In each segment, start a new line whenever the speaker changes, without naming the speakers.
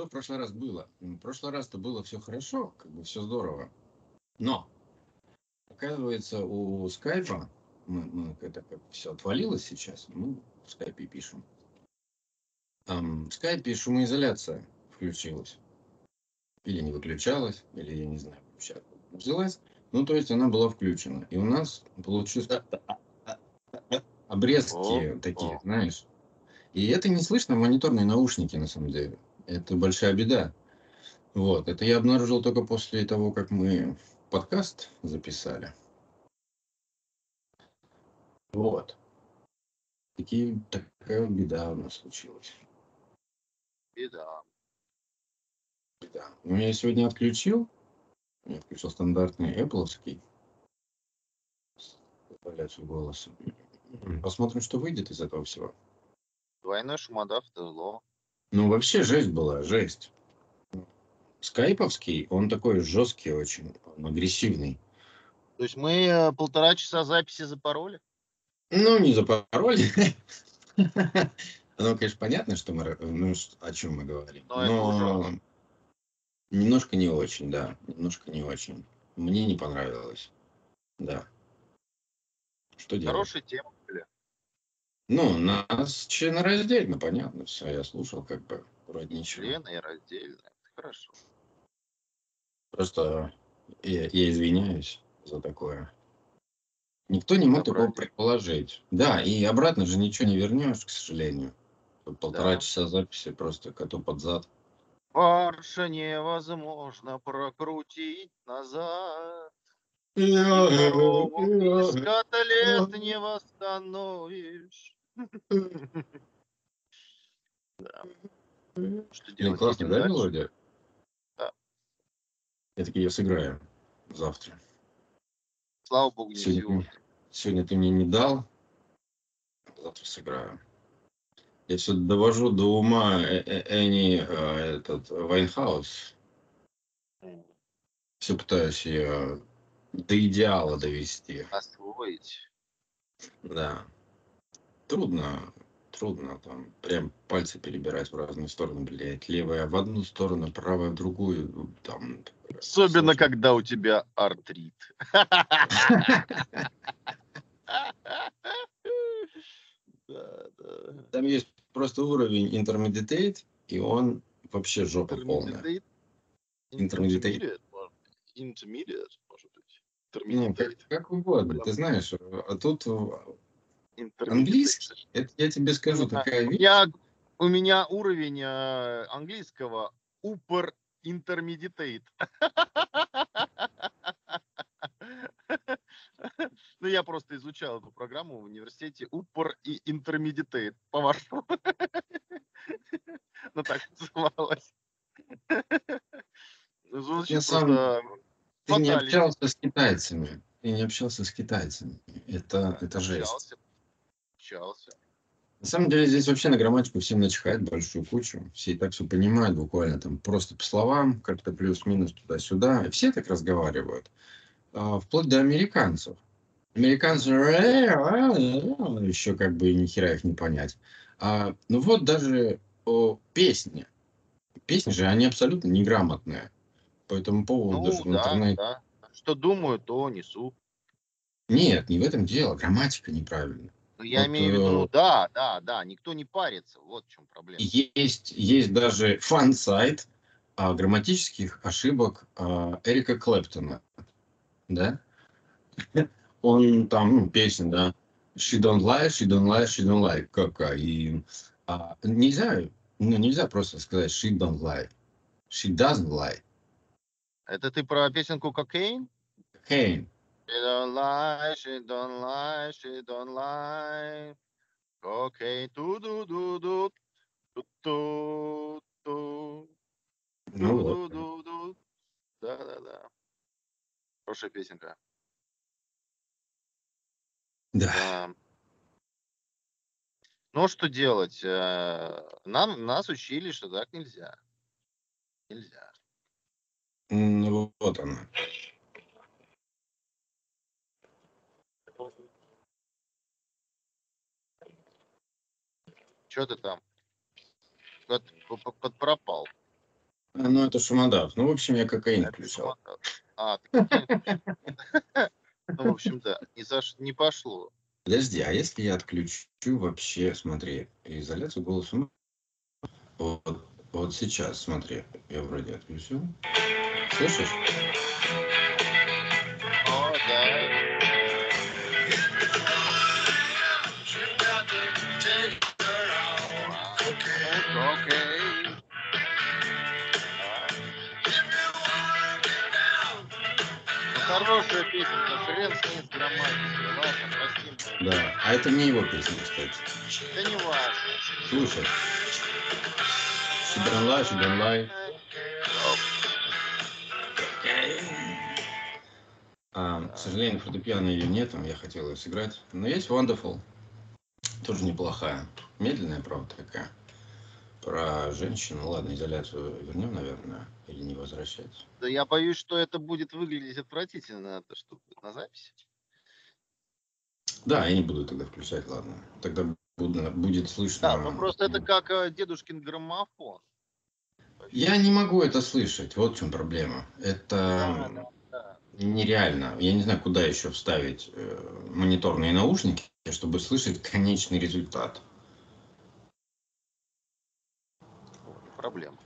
что в прошлый раз было? В прошлый раз-то было все хорошо, как бы все здорово. Но, оказывается, у скайпа, мы, мы это как все отвалилось сейчас, мы в скайпе пишем. Um, в скайпе шумоизоляция включилась. Или не выключалась, или я не знаю, вообще взялась. Ну, то есть она была включена. И у нас получилось обрезки О, такие, о. знаешь. И это не слышно в мониторные наушники, на самом деле. Это большая беда. Вот, это я обнаружил только после того, как мы подкаст записали. Вот. Такие, такая беда у нас случилась.
Беда.
Беда. Ну, я сегодня отключил. Я включил стандартный Apple. Изоляцию голоса. Посмотрим, что выйдет из этого всего.
Двойной шумодав это зло.
Ну, вообще жесть была, жесть. Скайповский, он такой жесткий очень, он агрессивный.
То есть мы э, полтора часа записи запороли?
Ну, не запороли. Ну, конечно, понятно, что мы, ну, о чем мы говорим. Но, Но немножко не очень, да, немножко не очень. Мне не понравилось, да.
Что делать? Хорошая тема.
Ну, нас членораздельно, понятно, все, я слушал, как бы, вроде ничего.
Члены раздельно, хорошо.
Просто я, я извиняюсь за такое. Никто не мог такого предположить. Да, и обратно же ничего не вернешь, к сожалению. Полтора да. часа записи просто коту под зад.
Парша невозможно прокрутить назад. Из котлет не восстановишь.
Да. Что делать? Классно, да, мелодия?
Да.
Я таки ее сыграю завтра.
Слава богу,
сегодня, сегодня ты мне не дал. Завтра сыграю. Я все довожу до ума э, э, Эми, э, этот, Уайнхаус. Все пытаюсь ее до идеала довести.
Освоить.
Да. Трудно, трудно там прям пальцы перебирать в разные стороны, блядь. Левая в одну сторону, правая в другую. Там,
Особенно, сложно. когда у тебя артрит.
Там есть просто уровень intermediate, и он вообще жопа полная.
Intermediate? Intermediate, может быть.
Ну, как, как угодно, ты знаешь. А тут английский, это я тебе скажу, такая
вещь. Я, у меня уровень э, английского upper intermediate. Ну, я просто изучал эту программу в университете Упор и Intermediate, по-вашему. Ну, так называлось.
Звучит просто... Ты не общался с китайцами. Ты не общался с китайцами. Это, это жесть.
Общался.
На самом деле здесь вообще на грамматику всем начихать большую кучу. Все и так все понимают буквально там просто по словам, как-то плюс-минус туда-сюда. И все так разговаривают. А, вплоть до американцев. Американцы еще как бы ни хера их не понять. А, ну вот даже о, песни. Песни же, они абсолютно неграмотные. По этому поводу ну, даже в да, интернете. Да.
Что думаю, то несу.
Нет, не в этом дело. Грамматика неправильная.
Ну, я вот, имею в виду, ну, да, да, да, никто не парится. Вот в чем проблема.
Есть, есть даже фан-сайт а, грамматических ошибок а, Эрика Клэптона. Да? он там, ну, песня, да, she don't lie, she don't lie, she don't lie, кокаин. А, нельзя, ну, нельзя просто сказать she don't lie, she doesn't lie.
Это ты про песенку «Кокаин»?
Кокаин.
She don't lie, she don't lie, she don't lie. Cocaine, ту-ду-ду-ду, ту-ту-ту. Ну вот. Да-да-да. Хорошая песенка.
Да.
Ну, что делать? Э, нам, нас учили, что так нельзя. Нельзя.
Ну, вот она.
Что ты там? Под, под, пропал.
А, Ну, это шумодав. Ну, в общем, я кокаин
Это
включал.
А, ты. Ну, в общем, да, не, заш... не пошло.
Подожди, а если я отключу вообще, смотри, изоляцию голоса? Вот, вот сейчас, смотри, я вроде отключил. Слышишь?
Песенка, хрен с ней с грамматикой. Ладно, простим.
Да. А это не его песня, кстати.
Да не важно.
Слушай. Шибранлай, шибранлай. А, к сожалению, фортепиано ее нет, я хотел ее сыграть. Но есть Wonderful. Тоже неплохая. Медленная, правда, такая. Про женщину. Ладно, изоляцию вернем, наверное, или не возвращать.
Да я боюсь, что это будет выглядеть отвратительно, это что будет на записи.
Да, я не буду тогда включать, ладно. Тогда буду- будет слышно.
Да, ну просто это как э, дедушкин граммофон.
Я не могу это слышать. Вот в чем проблема. Это
Да, да.
нереально. Я не знаю, куда еще вставить э, мониторные наушники, чтобы слышать конечный результат.
Проблема.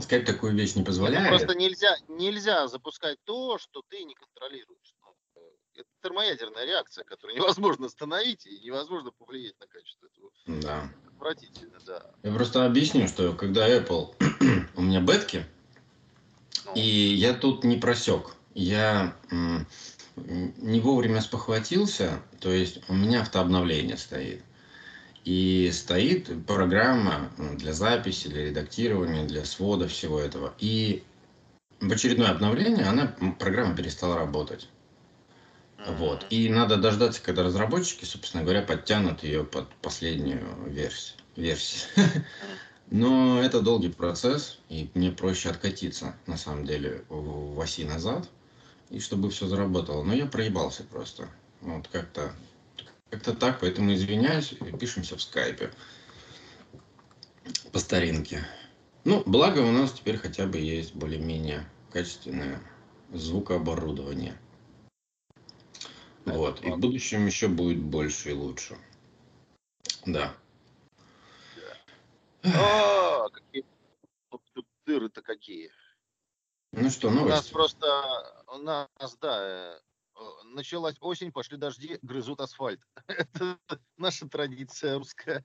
Скайп такую вещь не
Это
позволяет.
просто нельзя, нельзя запускать то, что ты не контролируешь. Ну, э, Это термоядерная реакция, которую невозможно остановить и невозможно повлиять на качество этого.
Да.
Отвратительно, да.
Я просто объясню, что когда Apple у меня бетки,
Ну,
и я тут не просек. Я не вовремя спохватился, то есть у меня автообновление стоит. И стоит программа м, для записи, для редактирования, для свода всего этого. И в очередное обновление она, программа перестала работать. Вот. И надо дождаться, когда разработчики, собственно говоря, подтянут ее под последнюю версию. версию. Но это долгий процесс, и мне проще откатиться, на самом деле, в оси назад, и чтобы все заработало. Но я проебался просто. Вот как-то как-то так, поэтому извиняюсь, пишемся в скайпе по старинке. Ну, благо у нас теперь хотя бы есть более-менее качественное звукооборудование. Вот. И в будущем еще будет больше и лучше. Да.
А, какие дыры-то какие.
Ну что,
У нас
новости?
просто, у нас, да, э, началась осень, пошли дожди, грызут асфальт. Это наша традиция русская.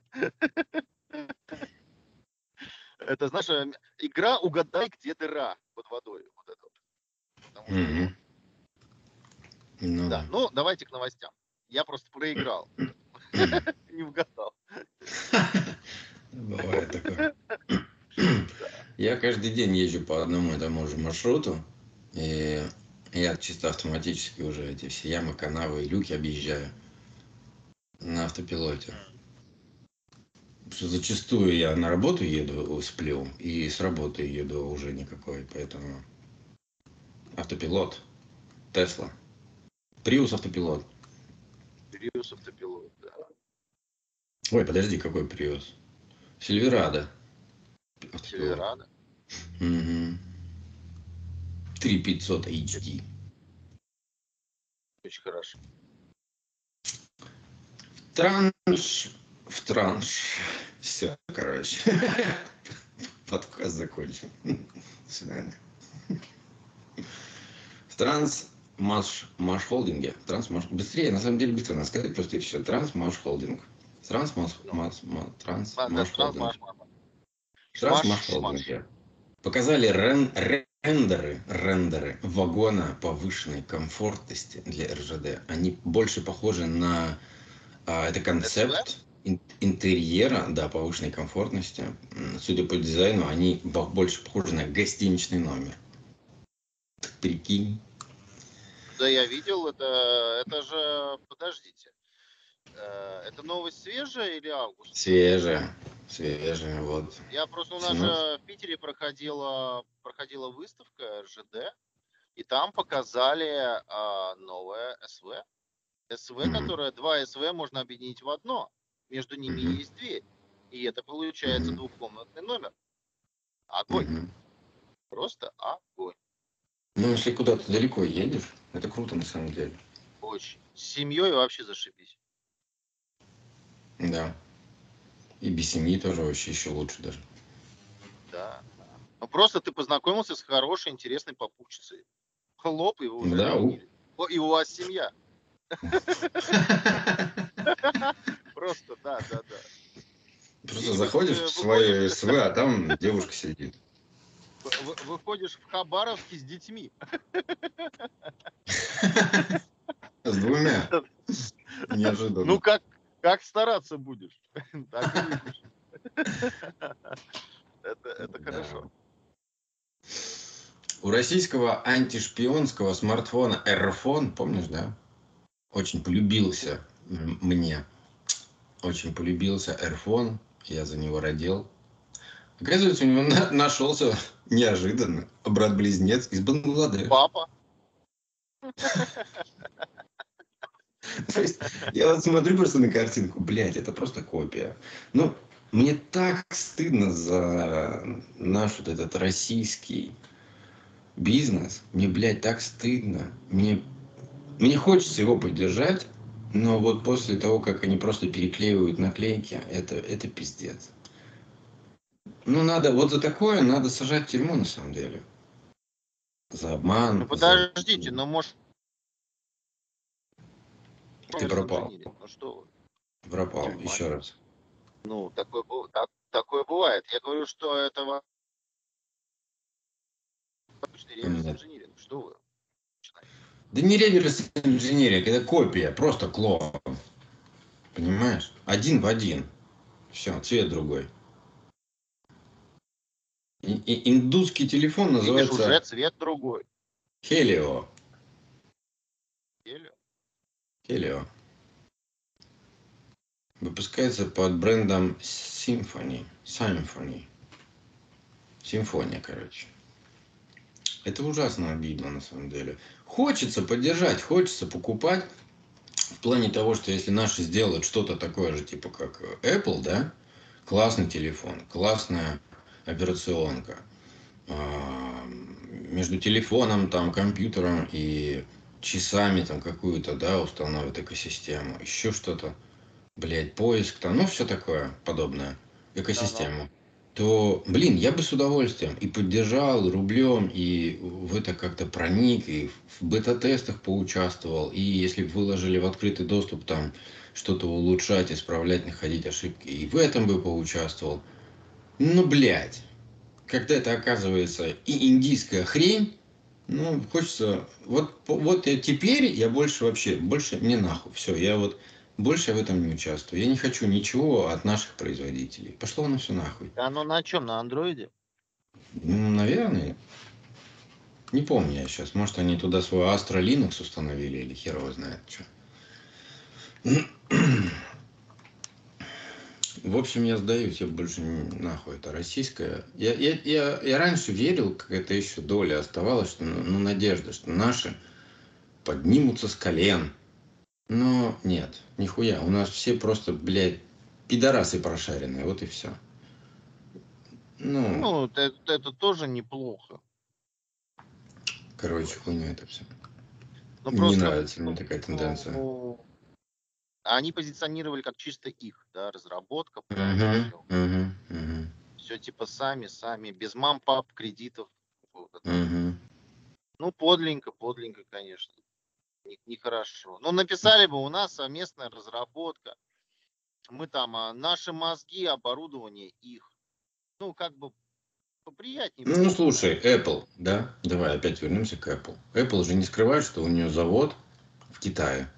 Это, знаешь, э, игра «Угадай, где дыра» под водой. Вот это вот.
Мгм. Ну
да. Ну, давайте к новостям. Я просто проиграл, не угадал.
Бывает такое. Я каждый день езжу по одному и тому же маршруту, и я чисто автоматически уже эти все ямы, канавы и люки объезжаю на автопилоте. Что зачастую я на работу еду, сплю, и с работы еду уже никакой, поэтому автопилот, Тесла, Приус автопилот.
Приус автопилот, да.
Ой, подожди, какой Приус? Сильверадо. Автопилот.
Северада.
Мгм. 3500 HD.
Очень хорошо.
Транш. В транш. Все, короче. Подкаст закончен. До свидания. В транс Маш, Маш Холдинге. Транс Маш... Быстрее, на самом деле быстро надо сказать, просто все. Транс Маш Холдинг. Транс Маш, Маш, Маш- Транс Маш Холдинг. Транс
Маш-
Холдинге. Показали рен- рендеры, рендеры вагона повышенной комфортности для РЖД. Они больше похожи на... а, это концепт ин- интерьера, да, повышенной комфортности. Судя по дизайну, они бо- больше похожи на гостиничный номер. Прикинь.
Да, я видел, это, это же, подождите, Э, это новость свежая или август?
Свежая. Свежая, вот.
Я просто, у нас же в Питере проходила, проходила выставка РЖД, и там показали а, новое СВ. СВ,
Мгм.
которое, два СВ можно объединить в одно. Между ними
Мгм.
есть дверь. И это получается
Мгм.
двухкомнатный номер. Огонь.
Мгм.
Просто огонь.
Ну, если куда-то далеко едешь, это круто на самом деле.
Очень. С семьей вообще зашибись.
Да. И без семьи тоже вообще еще лучше даже.
Да. Ну просто ты познакомился с хорошей, интересной попутчицей. Хлоп, и вы уже
Да, у-.
О, И у вас семья. Просто, да, да, да.
Просто заходишь в свое
выходишь-
СВ, а там девушка сидит.
Вы- вы- Выходишь в Хабаровске с детьми.
С двумя. Неожиданно.
Ну как, как стараться будешь? Так и. Это, это хорошо.
У российского антишпионского смартфона Airphone, помнишь, да? Очень полюбился мне. Очень полюбился Airphone. Я за него родил. Оказывается, у него на- нашелся неожиданно брат-близнец из Бангладеш.
Папа,
То есть, я вот смотрю просто на картинку, блядь, это просто копия. Ну, мне так стыдно за наш вот этот российский бизнес. Мне, блядь, так стыдно. Мне, мне хочется его поддержать, но вот после того, как они просто переклеивают наклейки, это, это пиздец. Ну, надо, вот за такое надо сажать в тюрьму, на самом деле. За обман.
ну
за-
подождите, ну может...
Ты пропал.
Ну что вы.
Пропал,
Тюрьма.
еще раз.
Ну, такое, так- такое бывает. Я говорю, что это во- обычный реверс
Нет.
инжиниринг. Что вы? начинаете?
Да не реверс инженеринг, это копия, просто клон. Понимаешь? Один в один. Все, цвет другой. И- и- индусский телефон
Видишь,
называется
уже цвет другой.
Helio.
Еле.
Helio. Выпускается под брендом Symphony. Symphony. Симфония, короче. Это ужасно обидно, на самом деле. Хочется поддержать, хочется покупать. В плане того, что если наши сделают что-то такое же, типа как Apple, да, классный телефон, классная операционка. А, Между телефоном, там, компьютером и часами там какую-то, да, установят экосистему, еще что-то, блядь, поиск там, ну, все такое подобное, экосистему, то, блин, я бы с удовольствием и поддержал рублем, и в это как-то проник, и в бета-тестах поучаствовал, и если бы выложили в открытый доступ там что-то улучшать, исправлять, находить ошибки, и в этом бы поучаствовал. Ну, блядь, когда это оказывается и индийская хрень, ну, хочется... Вот, вот я теперь я больше вообще, больше не нахуй. Все, я вот больше в этом не участвую. Я не хочу ничего от наших производителей. Пошло оно все нахуй.
А оно на чем? На андроиде?
Ну, наверное. Не помню я сейчас. Может, они туда свой Astra Linux установили или хер его знает что. В общем, я сдаюсь, я больше не- нахуй это российское. Я, я, я, я раньше верил, как это еще доля оставалась, что ну, ну, надежда, что наши поднимутся с колен. Но нет, нихуя. У нас все просто, блядь, пидорасы прошаренные, вот и все. Ну,
Ну, это, это тоже неплохо.
короче, хуйня это все.
Ну,
Не
просто,
нравится мне такая тенденция.
ну, они позиционировали как чисто их, да, разработка,
Угу, угу,
все типа сами, сами, без мам, пап, кредитов. Вот
угу.
Ну, подленько, подленько, конечно. Не- Нехорошо. Ну, написали бы у нас совместная разработка. Мы там, а, наши мозги, оборудование их. Ну, как бы поприятнее.
Ну, слушай, Apple, да? Давай опять вернемся к Apple. Apple же не скрывает, что у нее завод в Китае,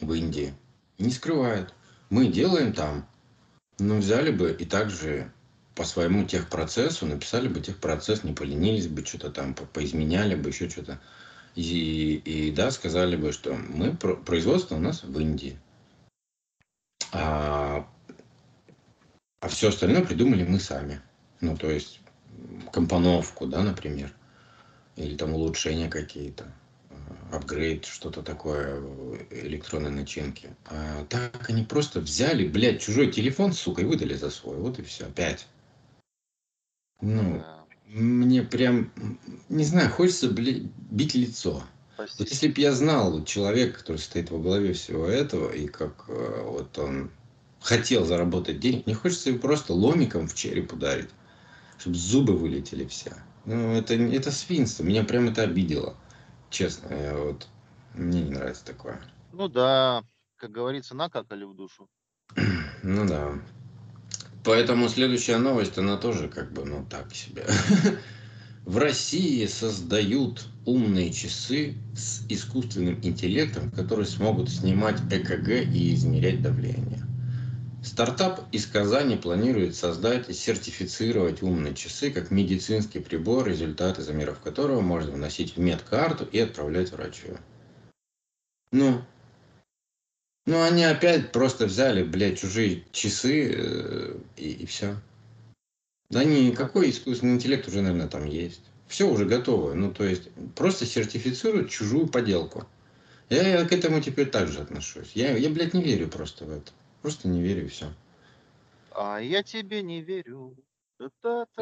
в Индии. Не скрывает. Мы делаем там. Ну, взяли бы и также по своему техпроцессу написали бы техпроцесс, не поленились бы, что-то там по- поизменяли бы, еще что-то. И, и да, сказали бы, что мы про- производство у нас в Индии. А, а все остальное придумали мы сами. Ну, то есть компоновку, да, например, или там улучшения какие-то, апгрейд, что-то такое электронной начинки. А так они просто взяли, блядь, чужой телефон, сука, и выдали за свой. Вот и все, опять. Ну,
Да.
Мне прям, не знаю, хочется блядь, бить лицо. Вот если бы я знал человека, который стоит во главе всего этого, и как э, вот он хотел заработать денег, мне хочется его просто ломиком в череп ударить, чтобы зубы вылетели все. Ну, это, это свинство, меня прям это обидело. Честно, я вот, мне не нравится такое.
Ну да, как говорится, накакали в душу.
Ну да. Поэтому следующая новость, она тоже как бы, ну так себе. В России создают умные часы с искусственным интеллектом, которые смогут снимать ЭКГ и измерять давление. Стартап из Казани планирует создать и сертифицировать умные часы как медицинский прибор, результаты замеров которого можно вносить в медкарту и отправлять врачу. Ну, ну, они опять просто взяли, блядь, чужие часы э, и, все. Да никакой искусственный интеллект уже, наверное, там есть. Все уже готово. Ну, то есть, просто сертифицируют чужую поделку. Я, я к этому теперь так же отношусь. Я, я, блядь, не верю просто в это. Просто не верю и все.
А я тебе не верю.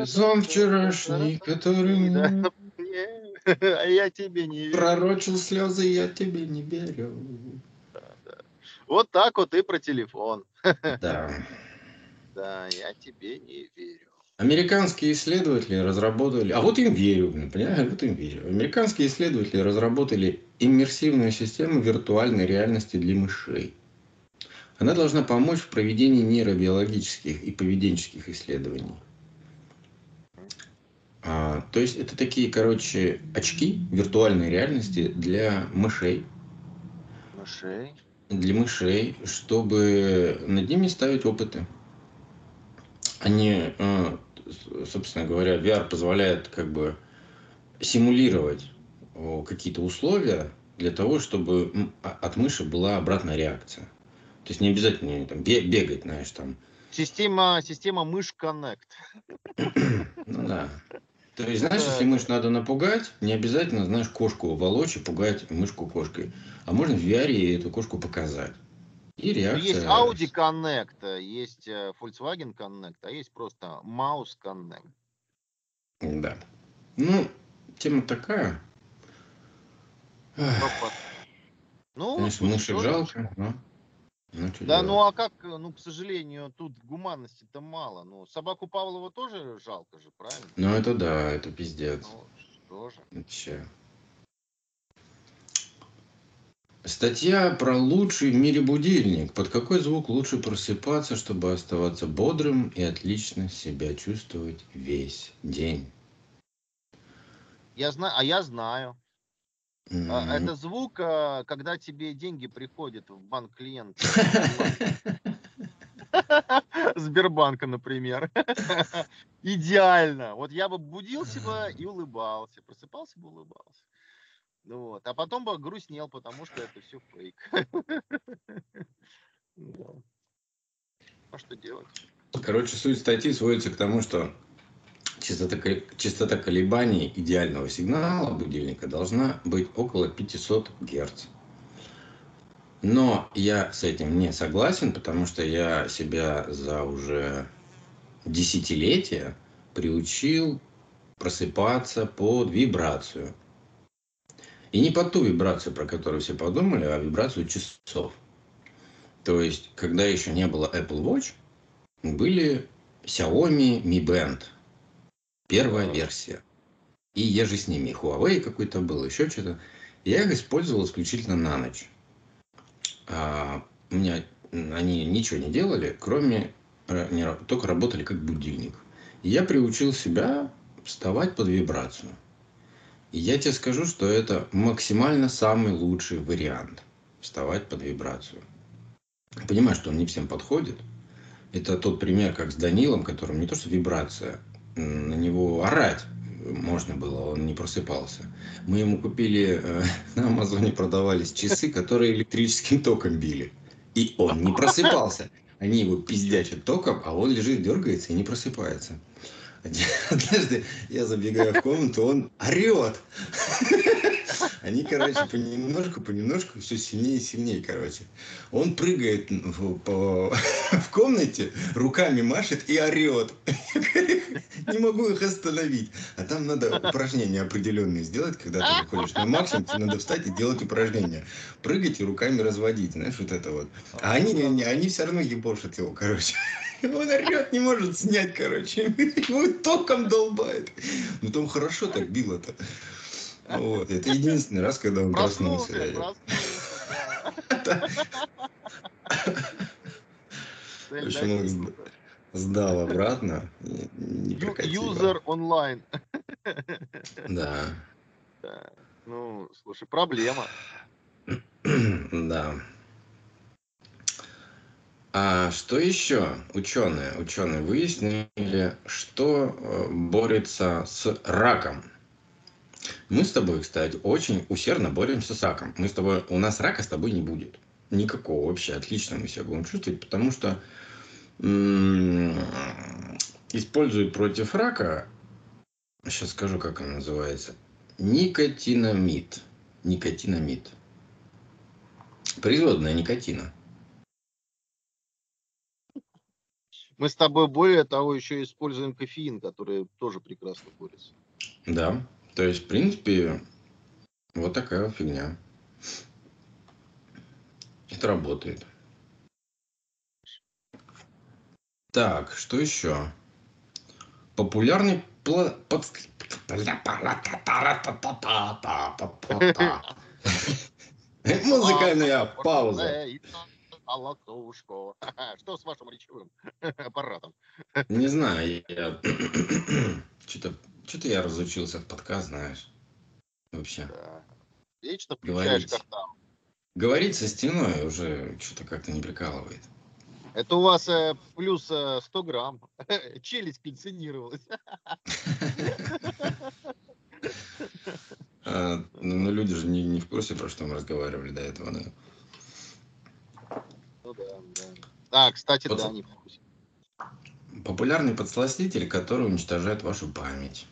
Сон вчерашний, который
Да,
мне
А я тебе не верю.
пророчил слезы, я тебе не верю.
Вот так вот и про телефон.
Да.
Да, я тебе не верю.
Американские исследователи разработали, а вот им верю, понимаешь, вот им верю. Американские исследователи разработали иммерсивную систему виртуальной реальности для мышей. Она должна помочь в проведении нейробиологических и поведенческих исследований. А, то есть это такие, короче, очки виртуальной реальности для мышей,
Мышей.
для мышей, чтобы над ними ставить опыты. Они, с- собственно говоря, VR позволяет как бы симулировать какие-то условия для того, чтобы а- от мыши была обратная реакция. То есть не обязательно там бе- бегать, знаешь, там.
Система, система мышь Connect.
Ну да. То есть, знаешь,
Да.
если мышь надо напугать, не обязательно, знаешь, кошку волочь и пугать мышку кошкой. А можно в VR ей эту кошку показать. И
Ну,
реакция...
Есть Audi Connect, есть э, Volkswagen Connect, а есть просто Mouse Connect.
Да. Ну, тема такая.
Ну,
Конечно, мышек жалко, но... Ну,
Да, ну
делать?
а как, э, ну, к сожалению, тут гуманности-то мало. Ну, собаку Павлова тоже жалко же, правильно?
Ну, это да, это пиздец.
Ну, что же.
Вообще. Статья про лучший в мире будильник. Под какой звук лучше просыпаться, чтобы оставаться бодрым и отлично себя чувствовать весь день?
Я знаю, а я знаю.
М,
Это звук, а, когда тебе деньги приходят в банк клиент Сбербанка, например. Идеально. Вот я бы будил себя и улыбался. Просыпался бы, улыбался. Вот. А потом бы грустнел, потому что это все фейк. А что делать?
Короче, суть статьи сводится к тому, что частота, ко- частота колебаний идеального сигнала будильника должна быть около 500 Гц. Но я с этим не согласен, потому что я себя за уже десятилетия приучил просыпаться под вибрацию. И не под ту вибрацию, про которую все подумали, а вибрацию часов. То есть, когда еще не было Apple Watch, были Xiaomi Mi Band. Первая версия. И я же с ними. Huawei какой-то был, еще что-то. Я их использовал исключительно на ночь. А, у меня они ничего не делали, кроме э, не только работали как будильник. И я приучил себя вставать под вибрацию. И я тебе скажу, что это максимально самый лучший вариант. Вставать под вибрацию. Понимаю, что он не всем подходит. Это тот пример, как с Данилом, которым не то что вибрация, на него орать можно было, он не просыпался. Мы ему купили, э, на Амазоне продавались часы, которые электрическим током били. И он не просыпался. Они его пиздячат током, а он лежит, дергается и не просыпается. Однажды я забегаю в комнату, он орет. Они, короче, понемножку, понемножку все сильнее и сильнее, короче. Он прыгает в, по, в комнате, руками машет и орет. Не могу их остановить. А там надо упражнения определенные сделать, когда ты выходишь на максимум, тебе надо встать и делать упражнения. Прыгать и руками разводить, знаешь, вот это вот. А они, они, они все равно ебошат его, короче. Он орет, не может снять, короче. Его током долбает. Ну там хорошо так било-то. Вот. Это единственный раз, когда он проснулся. Общем, он сдал обратно.
Юзер онлайн.
Да.
Ну, слушай, проблема.
Да. А что еще ученые, ученые выяснили, что э, борется с раком? Мы с тобой, кстати, очень усердно боремся с раком. Мы с тобой, у нас рака с тобой не будет. Никакого вообще. Отлично мы себя будем чувствовать, потому что используют против рака, сейчас скажу, как он называется, никотинамид. Никотинамид. Производная никотина.
Мы с тобой более того еще используем кофеин, который тоже прекрасно борется.
Да, то есть, в принципе, вот такая фигня. Это работает. Так, что еще? Популярный пла... под... Музыкальная пауза.
Алатушко. Что с вашим речевым аппаратом?
Не знаю, я что-то что я разучился в подкаст, знаешь. Вообще. Да.
Вечно включаешь
как там. Говорить со стеной уже что-то как-то не прикалывает.
Это у вас э, плюс э, 100 грамм. Челюсть кальцинировалась.
А, ну, люди же не, не в курсе, про что мы разговаривали до этого, да?
Ну да, да. А, кстати, да, не в курсе.
Популярный подсластитель, который уничтожает вашу память.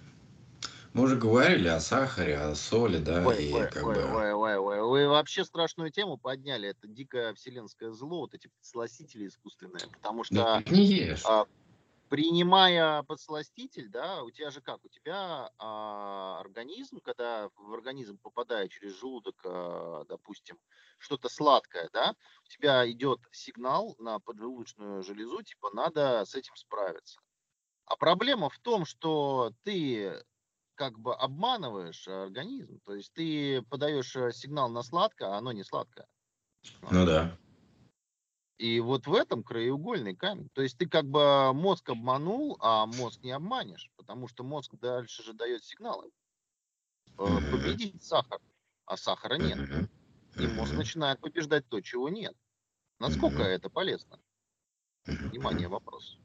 Мы уже говорили о сахаре, о соли, да,
ой, и ой, как ой, бы... Ой, ой, ой, вы вообще страшную тему подняли. Это дикое вселенское зло, вот эти подсластители искусственные, потому что...
Да, не ешь. А,
принимая подсластитель, да, у тебя же как? У тебя а, организм, когда в организм попадает через желудок, а, допустим, что-то сладкое, да, у тебя идет сигнал на поджелудочную железу, типа надо с этим справиться. А проблема в том, что ты как бы обманываешь организм, то есть ты подаешь э, сигнал на сладкое, а оно не сладкое.
Ну да.
И вот в этом краеугольный камень. То есть ты как бы мозг обманул, а мозг не обманешь, потому что мозг дальше же дает сигналы. Mm-hmm. Победить сахар, а сахара нет. Mm-hmm. И мозг начинает побеждать то, чего нет. Насколько mm-hmm. это полезно? Внимание, вопрос.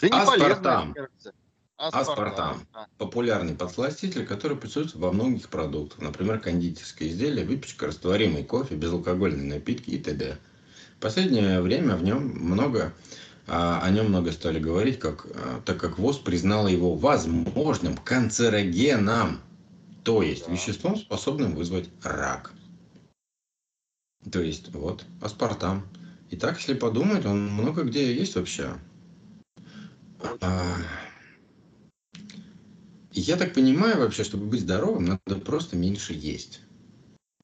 Да не Аспартам. полезно, Аспартам. А. Популярный подсластитель, который присутствует во многих продуктах. Например, кондитерские изделия, выпечка, растворимый кофе, безалкогольные напитки и т.д. В последнее время в нем много, а, о нем много стали говорить, как, а, так как ВОЗ признала его возможным канцерогеном, то есть да. веществом, способным вызвать рак. То есть, вот, аспартам. И так, если подумать, он много где есть вообще. Я так понимаю вообще, чтобы быть здоровым, надо просто меньше есть.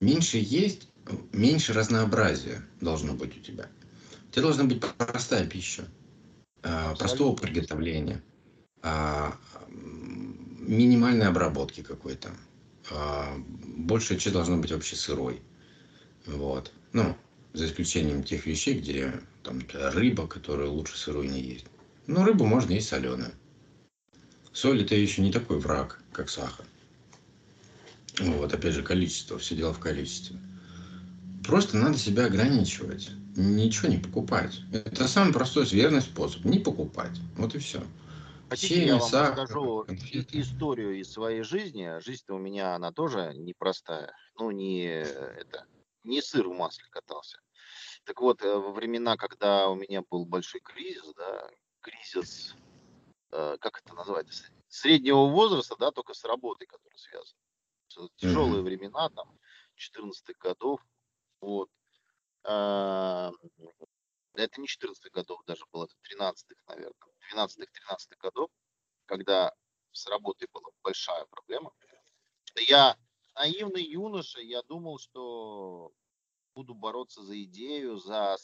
Меньше есть, меньше разнообразия должно быть у тебя. У тебя должна быть простая пища, а, простого приготовления, а, минимальной обработки какой-то. А, большая часть должна быть вообще сырой. Вот. Ну, за исключением тех вещей, где там рыба, которую лучше сырой не есть. Но рыбу можно есть соленую. Соль это еще не такой враг, как сахар. Вот, опять же, количество, все дело в количестве. Просто надо себя ограничивать, ничего не покупать. Это самый простой, верный способ, не покупать. Вот и все.
Хотите, Чей, я вам сахар, расскажу конфеты. историю из своей жизни. Жизнь-то у меня, она тоже непростая. Ну, не, это, не сыр в масле катался. Так вот, э, во времена, когда у меня был большой кризис, да, кризис как это называется, среднего возраста, да, только с работой, которая связана. Тяжелые времена, там, 14-х годов. Вот. Это не 14-х годов даже было, это 13-х, наверное. 12-13 годов, когда с работой была большая проблема. Я наивный юноша, я думал, что буду бороться за идею, за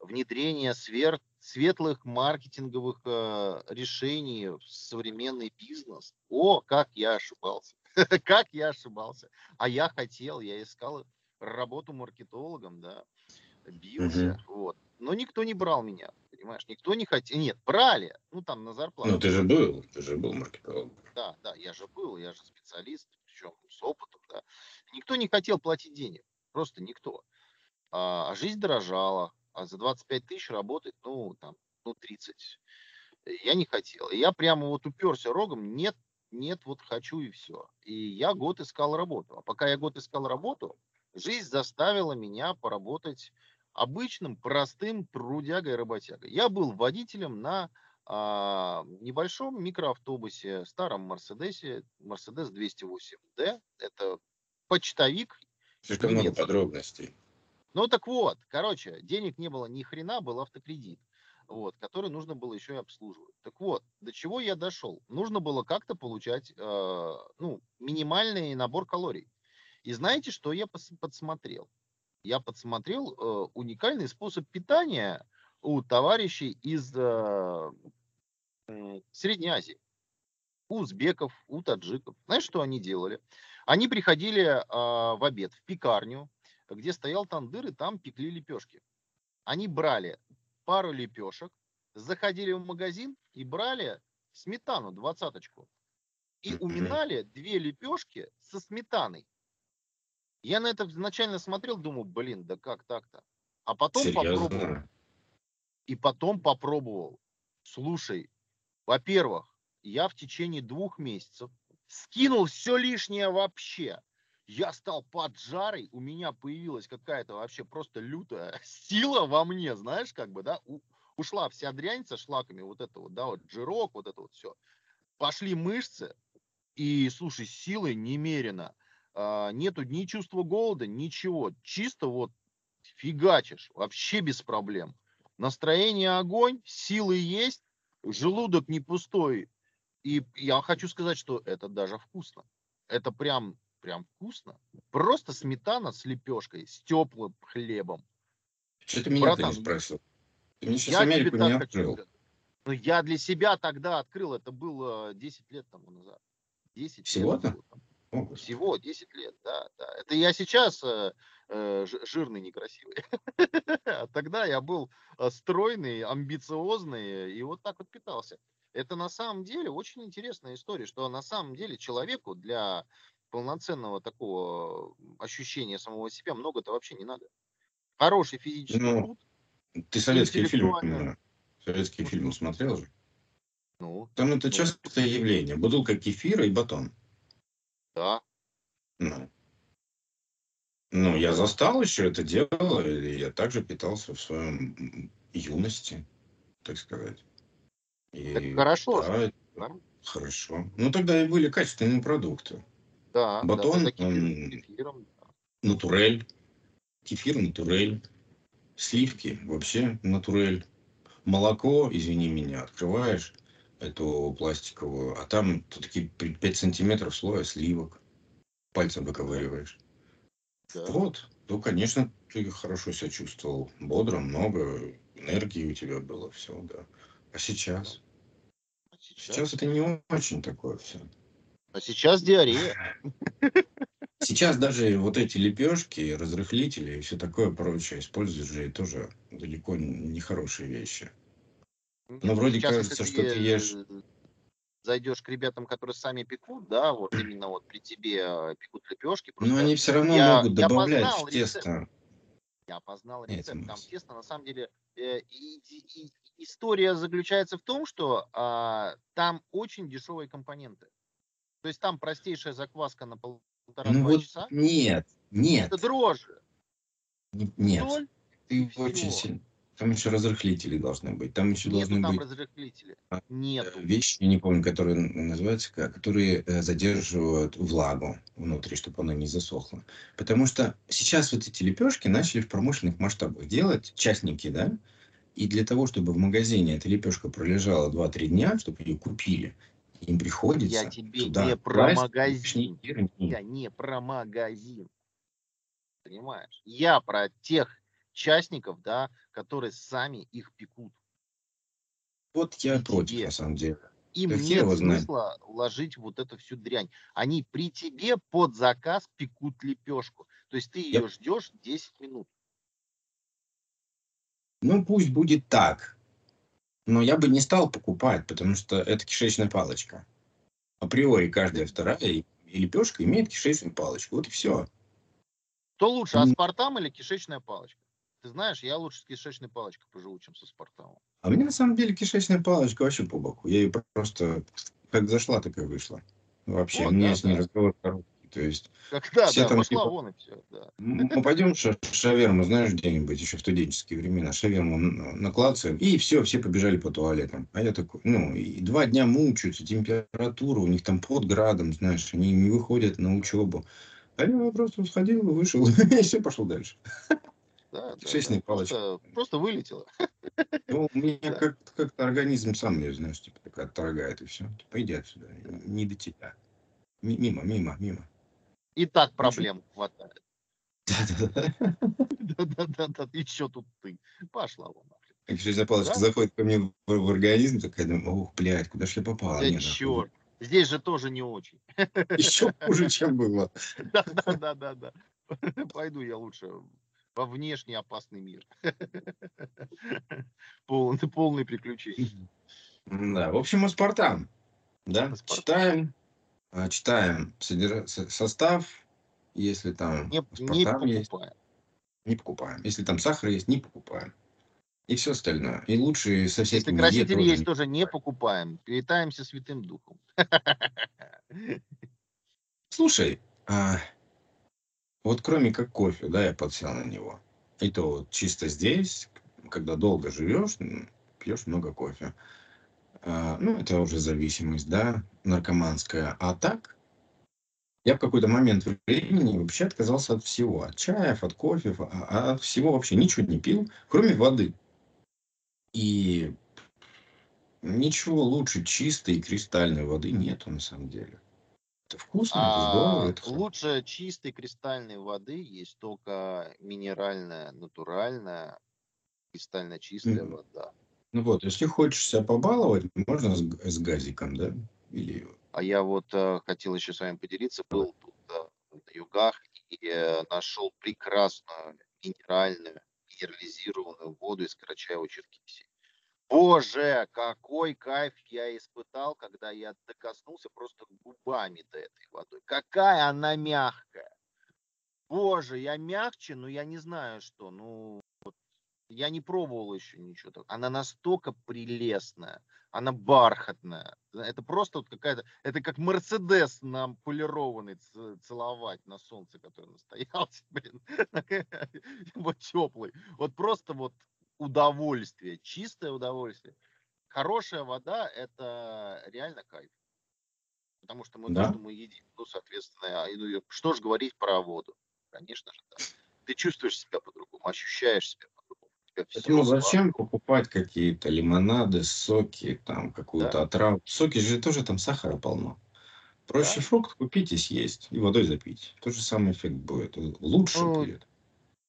внедрение свер... светлых маркетинговых э, решений в современный бизнес. О, как я ошибался. как я ошибался. А я хотел, я искал работу маркетологом, да, бился. Вот. Но никто не брал меня, понимаешь? Никто не хотел. Нет, брали. Ну, там на зарплату.
Ну, ты же был, ты же был маркетологом.
Да, да, я же был, я же специалист, причем с опытом, да. Никто не хотел платить денег. Просто никто. А, а жизнь дорожала. А за 25 тысяч работать, ну, там, ну, 30. Я не хотел. И я прямо вот уперся рогом, нет, нет, вот хочу и все. И я год искал работу. А пока я год искал работу, жизнь заставила меня поработать обычным, простым трудягой-работягой. Я был водителем на а, небольшом микроавтобусе, старом Мерседесе, Мерседес 208D. Это почтовик.
Слишком много подробностей.
Ну так вот, короче, денег не было ни хрена, был автокредит, вот, который нужно было еще и обслуживать. Так вот, до чего я дошел? Нужно было как-то получать э, ну, минимальный набор калорий. И знаете, что я подсмотрел? Я подсмотрел э, уникальный способ питания у товарищей из э, э, Средней Азии. У узбеков, у таджиков. Знаешь, что они делали? Они приходили э, в обед в пекарню, где стоял тандыр, и там пекли лепешки. Они брали пару лепешек, заходили в магазин и брали сметану, двадцаточку. И уминали две лепешки со сметаной. Я на это изначально смотрел, думал, блин, да как так-то? А потом Серьезно? попробовал. И потом попробовал. Слушай, во-первых, я в течение двух месяцев скинул все лишнее вообще я стал поджарой, у меня появилась какая-то вообще просто лютая сила во мне, знаешь, как бы, да, у, ушла вся дрянь со шлаками, вот это вот, да, вот жирок, вот это вот все. Пошли мышцы, и, слушай, силы немерено. А, нету ни чувства голода, ничего. Чисто вот фигачишь, вообще без проблем. Настроение огонь, силы есть, желудок не пустой. И я хочу сказать, что это даже вкусно. Это прям прям вкусно. Просто сметана с лепешкой, с теплым хлебом.
Что ты меня не спросил? Ты мне сейчас Америку не открыл.
Ну, я для себя тогда открыл, это было 10 лет тому назад. 10
Всего-то?
Всего 10 лет, да, да. Это я сейчас э, э, жирный, некрасивый. А тогда я был э, стройный, амбициозный и вот так вот питался. Это на самом деле очень интересная история, что на самом деле человеку для полноценного такого ощущения самого себя много-то вообще не надо. Хороший физический ну, труд.
Ты советские фильмы, советские фильмы смотрел же? Ну, Там это ну, частое явление. Бутылка кефира и батон.
Да.
Ну. Ну, я застал еще это дело, и я также питался в своем юности, так сказать.
И, так хорошо.
Да, да? Хорошо. Ну, тогда и были качественные продукты.
Да,
Батон, да, кефиром. натурель, кефир натурель, сливки вообще натурель, молоко, извини меня, открываешь эту пластиковую, а там такие 5 сантиметров слоя сливок, пальцем выковыриваешь. Да. Вот, ну, конечно, ты хорошо себя чувствовал, бодро, много энергии у тебя было, все, да. А сейчас? А сейчас? Сейчас это не очень такое все.
А сейчас диарея.
Сейчас даже вот эти лепешки, разрыхлители и все такое прочее используют же тоже далеко не хорошие вещи. Но вроде сейчас, кажется, что ты ешь...
Зайдешь к ребятам, которые сами пекут, да, вот именно вот при тебе э, пекут лепешки.
Но они все равно я, могут добавлять в тесто.
Я познал рецепт. Там тесто, на самом деле, э, и, и, история заключается в том, что а, там очень дешевые компоненты. То есть там простейшая закваска на полтора ну, вот часа.
Нет, нет.
Это дрожжи.
Нет. Соль, ты очень сильно. Там еще разрыхлители должны быть. Там еще
Нету
должны
там
быть
разрыхлителя.
а,
Нету.
вещи, я не помню, которые называются, которые э, задерживают влагу внутри, чтобы она не засохла. Потому что сейчас вот эти лепешки начали в промышленных масштабах делать частники, да? И для того, чтобы в магазине эта лепешка пролежала 2-3 дня, чтобы ее купили, им
Я
приходится
тебе
туда
не про магазин. Я не про магазин. Понимаешь? Я про тех частников, да, которые сами их пекут.
Вот я
И
против,
тебе.
на самом деле.
Им
хер
нет смысла ложить вот эту всю дрянь. Они при тебе под заказ пекут лепешку. То есть ты
Я-
ее ждешь 10 минут.
Ну, пусть будет так. Но я бы не стал покупать, потому что это кишечная палочка. Априори каждая вторая и и лепешка имеет кишечную палочку. Вот и все.
Что лучше, аспартам или кишечная палочка? Ты знаешь, я лучше с кишечной палочкой поживу, чем с аспартамом.
А мне на самом деле кишечная палочка вообще по боку. Я ее просто как зашла, так и вышла. Вообще,
Вот,
у меня
да,
с ней
да.
разговор короткий. То есть
Когда,
Все
да,
там
пошла
типа-
вон и все, да.
мы пойдем ша- шаверму, знаешь, где-нибудь еще в студенческие времена, шаверму наклацаем, и все, все побежали по туалетам. А я такой, ну, и два дня мучаются, температура, у них там под градом, знаешь, они не выходят на учебу. А я просто сходил, вышел, и все, пошел дальше.
Да,
Кишечная
да.
палочка.
Просто, просто вылетела.
Ну, у меня
Да.
как- как-то организм сам ее, знаешь, типа, так отторгает, и все. Типа, иди отсюда, не до тебя. Ми- Мимо, мимо, мимо.
И так проблем хватает.
Да-да-да.
Еще тут ты. Пошла вон.
Как палочка
Да.
заходит ко мне в, организм, такая, думаю, ох, блядь, куда ж я попал?
Да черт. Здесь же тоже не очень.
Еще хуже, чем было.
Да-да-да-да. Пойду я лучше во внешний опасный мир. Полный, полный приключений.
Да, в общем, аспартам. Да,
Аспартам.
читаем, читаем содержа- со- состав, если там
Не, не
аспартам есть,
покупаем.
не покупаем. Если там сахар есть, не покупаем. И все остальное. И лучше со
Если
всякими
краситель
тоже
есть,
не
тоже не покупаем. Питаемся Святым Духом.
Слушай, а, вот кроме как кофе, да, я подсел на него. И то вот чисто здесь, когда долго живешь, пьешь много кофе. А, ну, это уже зависимость, да, наркоманская. А так, я в какой-то момент времени вообще отказался от всего. От чаев, от кофе, а- а от всего вообще ничего не пил, кроме воды. И ничего лучше чистой и кристальной воды нету на самом деле. Это вкусно, это здорово,
А
это хорошо.
лучше чистой кристальной воды есть только минеральная, натуральная, кристально чистая
Мгм.
вода.
Ну вот, если хочешь себя побаловать, можно с, с газиком, да? Или
А я вот э, хотел еще с вами поделиться, был тут э, на югах и э, нашел прекрасную минеральную, минерализированную воду из Карачаева-Черкесии. Боже, какой кайф я испытал, когда я докоснулся просто губами до этой воды. Какая она мягкая. Боже, я мягче, но я не знаю что. Ну, я не пробовал еще ничего. Она настолько прелестная, она бархатная. Это просто вот какая-то, это как Мерседес нам полированный целовать на солнце, который настоялся, блин. Вот теплый. Вот просто вот удовольствие, чистое удовольствие. Хорошая вода – это реально кайф. Потому что мы
Да.
то, что мы едим, ну, соответственно, а, ну, что же говорить про воду? Конечно же, да. Ты чувствуешь себя по-другому, ощущаешь себя по-другому. У тебя всё
Поэтому
слабо.
зачем покупать какие-то лимонады, соки, там какую-то отраву? Соки же тоже там сахара полно. Проще
Да.
фрукт купить и съесть, и водой запить. Тот же самый эффект будет. Лучше
Ну,
будет.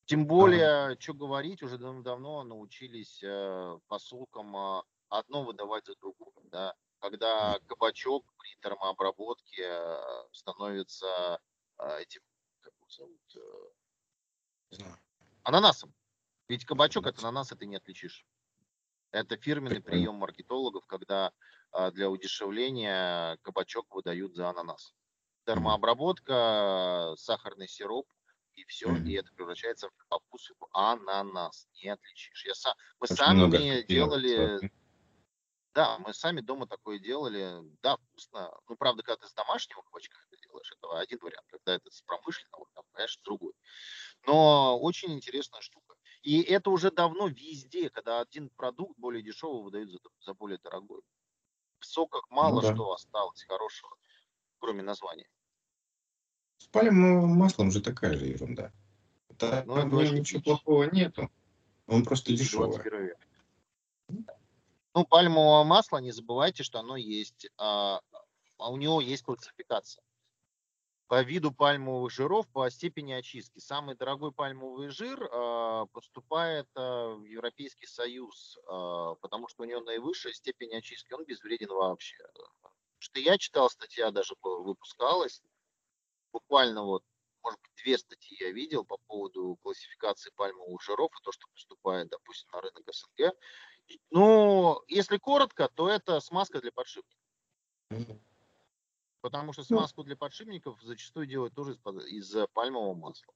Тем более, что говорить, уже дав- давно научились э, посылкам а, одно выдавать за другое. Да? Когда кабачок при термообработке э, становится э, этим, как его зовут, э,
Не знаю.
ананасом. Ведь кабачок от ананаса ты не отличишь. Это фирменный прием маркетологов, когда а, для удешевления кабачок выдают за ананас. Термообработка, сахарный сироп и все, и это превращается в по вкусу в ананас. Не отличишь. Я сам, мы
Очень
сами делали, да, мы сами дома такое делали. Да, вкусно. Ну, правда, когда ты с домашнего кабачка это делаешь, это один вариант. Когда это с промышленного, там, конечно, другой. Но очень интересная штука. И это уже давно везде, когда один продукт более дешевый выдают за, за более дорогой. В соках мало
Ну да.
что осталось хорошего, кроме названия.
С пальмовым маслом же такая же ерунда. Там
Ну,
в нем ничего плохого нету. Он просто дешевый.
21 век. Ну, пальмовое масло, не забывайте, что оно есть, а, а у него есть классификация. По виду пальмовых жиров, по степени очистки. Самый дорогой пальмовый жир а, поступает а, в Европейский Союз, а, потому что у него наивысшая степень очистки. Он безвреден вообще. Что я читал, статья даже выпускалась. Буквально вот, может быть, две статьи я видел по поводу классификации пальмовых жиров и то, что поступает, допустим, на рынок СНГ. И- Ну, если коротко, то это смазка для подшипников. Потому что
Ну.
смазку для подшипников зачастую делают тоже из, из пальмового масла.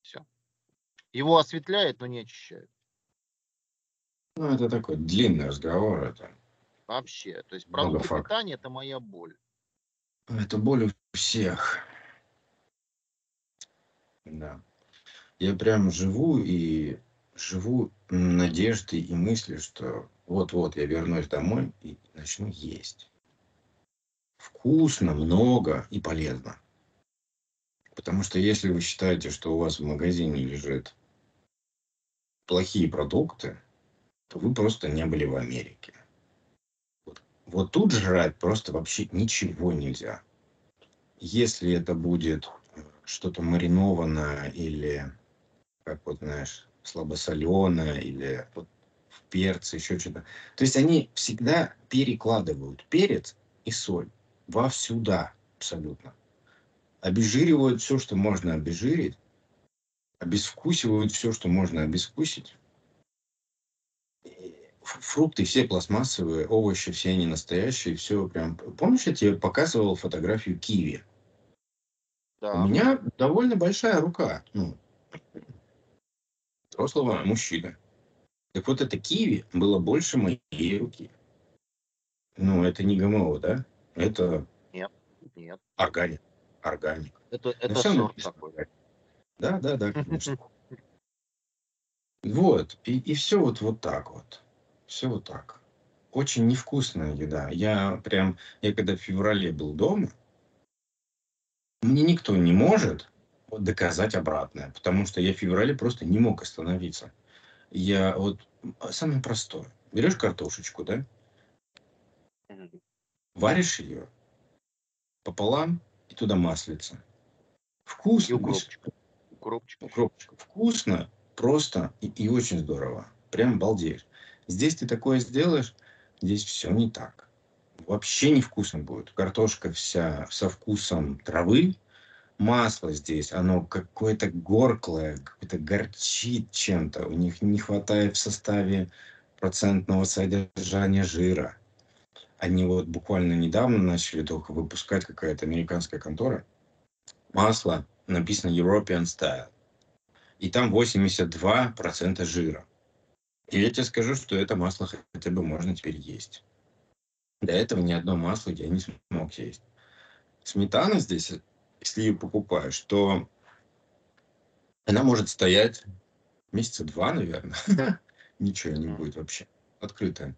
Все. Его осветляет, но не очищает.
Ну, это такой длинный разговор. Это,
Вообще. То есть продукты питания это моя боль.
это боль у всех. Да. Я прям живу и живу надеждой и мыслью, что вот-вот я вернусь домой и начну есть. Вкусно, много и полезно. Потому что если вы считаете, что у вас в магазине лежат плохие продукты, то вы просто не были в Америке. Вот, вот тут жрать просто вообще ничего нельзя. Если это будет э, что-то маринованное или, как вот знаешь, слабосоленое или вот в перце, еще что-то. То есть они всегда перекладывают перец и соль вовсюда абсолютно. Обезжиривают все, что можно обезжирить, обескусивают все, что можно обескусить. Фрукты все пластмассовые, овощи все не настоящие, все прям. Помнишь, я тебе показывал фотографию киви?
Да.
У меня довольно большая рука, ну, взрослого мужчины. Так вот, это киви было больше моей руки. Ну, это не ГМО, да? Это
Нет.
органик. Органик.
Это, это
всё
сорт такой.
Да, да, да, конечно. Вот, и, и все вот, вот так вот. Все вот так. Очень невкусная еда. Я прям, я когда в феврале был дома, мне никто не может доказать обратное, потому что я в феврале просто не мог остановиться. Я вот самое простое. Берешь картошечку, да. Варишь ее пополам и туда маслица.
И
Вкусно. без-
укропчик. Укропчик.
Укропчик. Вкусно, просто и, и очень здорово. Прям балдеешь. Здесь ты такое сделаешь, здесь все не так. Вообще невкусно будет. Картошка вся со вкусом травы. Масло здесь, оно какое-то горклое, какое-то горчит чем-то. У них не хватает в составе процентного содержания жира. Они вот буквально недавно начали только выпускать какая-то американская контора. Масло написано European Style. И там 82% жира. И я тебе скажу, что это масло хотя бы можно теперь есть. До этого ни одно масло я не смог есть. Сметана здесь, если ее покупаешь, то она может стоять месяца два, наверное. Ничего не будет вообще. Открытая.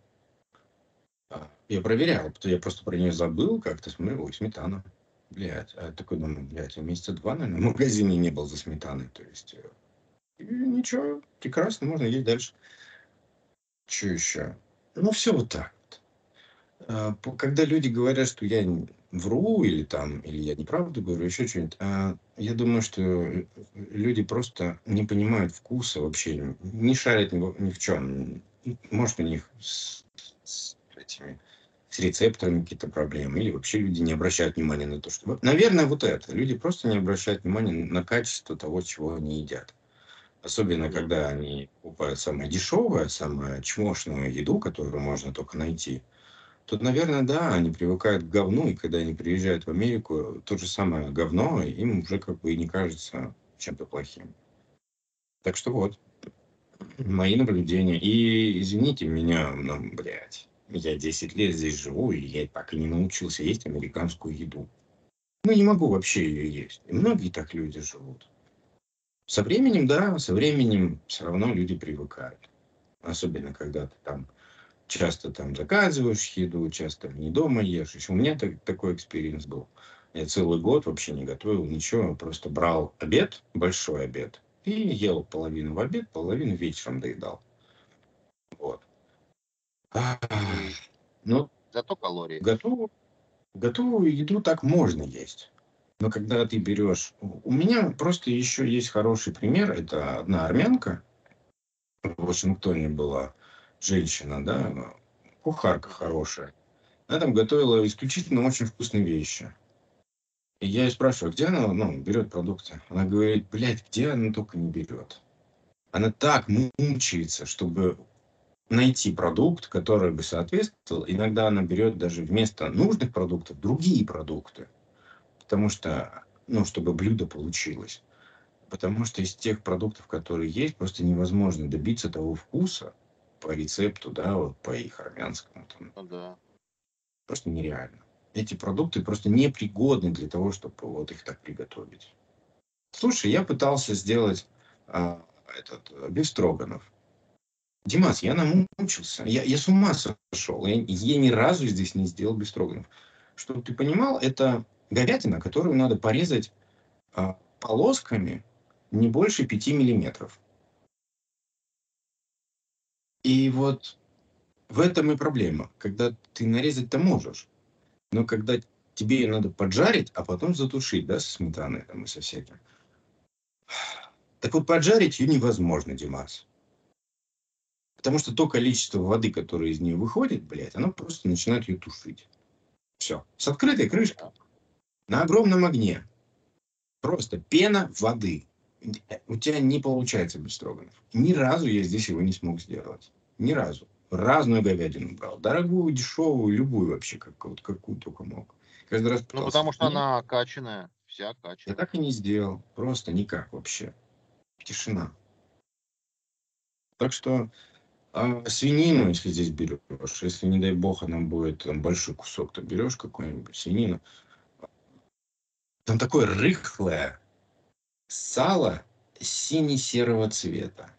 Я проверял, потому я просто про нее забыл как-то. Смотрю, ой, сметана. Блядь. А я такой думаю, блядь, я месяца два, наверное, в магазине не был за сметаной. То есть, э, и ничего, прекрасно, можно есть дальше. Что еще? Ну, все вот так вот. А, Когда люди говорят, что я вру или там, или я неправду говорю, еще что-нибудь, а, я думаю, что э, люди просто не понимают вкуса вообще, не шарят ни, в- чем. Может, у них этими с рецепторами какие-то проблемы, или вообще люди не обращают внимания на то, что... Наверное, вот это. Люди просто не обращают внимания на качество того, чего они едят. Особенно, когда они покупают самое дешевое, самую чмошную еду, которую можно только найти. Тут, наверное, да, они привыкают к говну, и когда они приезжают в Америку, то же самое говно им уже как бы и не кажется чем-то плохим. Так что вот, мои наблюдения. И извините меня, ну, блядь, я 10 лет здесь живу, и я и не научился есть американскую еду. Ну, не могу вообще ее есть. И многие так люди живут. Со временем, да, со временем все равно люди привыкают. Особенно, когда ты там часто там заказываешь еду, часто не дома ешь. Еще у меня так, такой experience был. Я целый год вообще не готовил ничего, просто брал обед, большой обед, и ел половину в обед, половину вечером доедал. Вот. Ну,
Зато калории.
готовую, готовую еду так можно есть. Но когда ты берешь... У меня просто еще есть хороший пример. Это одна армянка. В Вашингтоне была женщина, да, кухарка хорошая. Она там готовила исключительно очень вкусные вещи. И я ее спрашиваю, где она ну, берет продукты? Она говорит, блядь, где она только не берет. Она так мучается, чтобы найти продукт, который бы соответствовал. Иногда она берет даже вместо нужных продуктов другие продукты. Потому что, ну, чтобы блюдо получилось. Потому что из тех продуктов, которые есть, просто невозможно добиться того вкуса по рецепту, да, вот по их армянскому. Там.
Ну да.
Просто нереально. Эти продукты просто непригодны для того, чтобы вот их так приготовить. Слушай, я пытался сделать а, этот бифстроганов. Димас, я намучился. Я, я с ума сошел. Я, я ни разу здесь не сделал бифстроганов. Чтобы ты понимал, это говядина, которую надо порезать а, полосками не больше 5 миллиметров. И вот в этом и проблема. Когда ты нарезать-то можешь, но когда тебе ее надо поджарить, а потом затушить, да, со сметаной там и со всяким. Так вот, поджарить ее невозможно, Димас. Потому что то количество воды, которое из нее выходит, блядь, оно просто начинает ее тушить. Все. С открытой крышкой. На огромном огне. Просто пена воды. У тебя не получается без строганов. Ни разу я здесь его не смог сделать. Ни разу. Разную говядину брал. Дорогую, дешевую, любую вообще, как, вот, какую только мог. Каждый раз
Ну,
пытался.
потому что она качаная. Вся
Я
качаная.
так и не сделал. Просто никак вообще. Тишина. Так что а, свинину, если здесь берешь, если, не дай бог, она будет там, большой кусок, то берешь какую-нибудь свинину. Там такое рыхлое сало сине-серого цвета.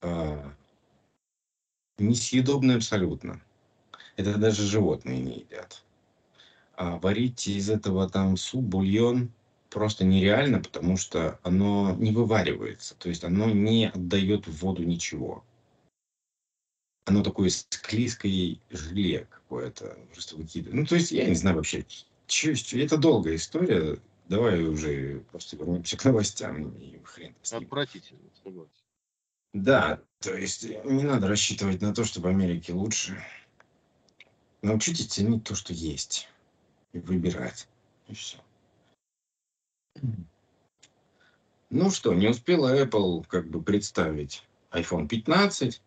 А, несъедобное абсолютно. Это даже животные не едят. А варить из этого там суп, бульон просто нереально, потому что оно не вываривается. То есть оно не отдает в воду ничего. Оно такое склизкое желе какое-то просто выкидывает. Ну, то есть, я не знаю вообще, чё- чё- это долгая история. Давай уже просто вернемся к новостям и хрен.
Отвратительно, согласен.
Да, то есть не надо рассчитывать на то, что в Америке лучше. Научитесь ценить то, что есть. И выбирать. И все. Ну что, не успела Apple как бы представить iPhone 15,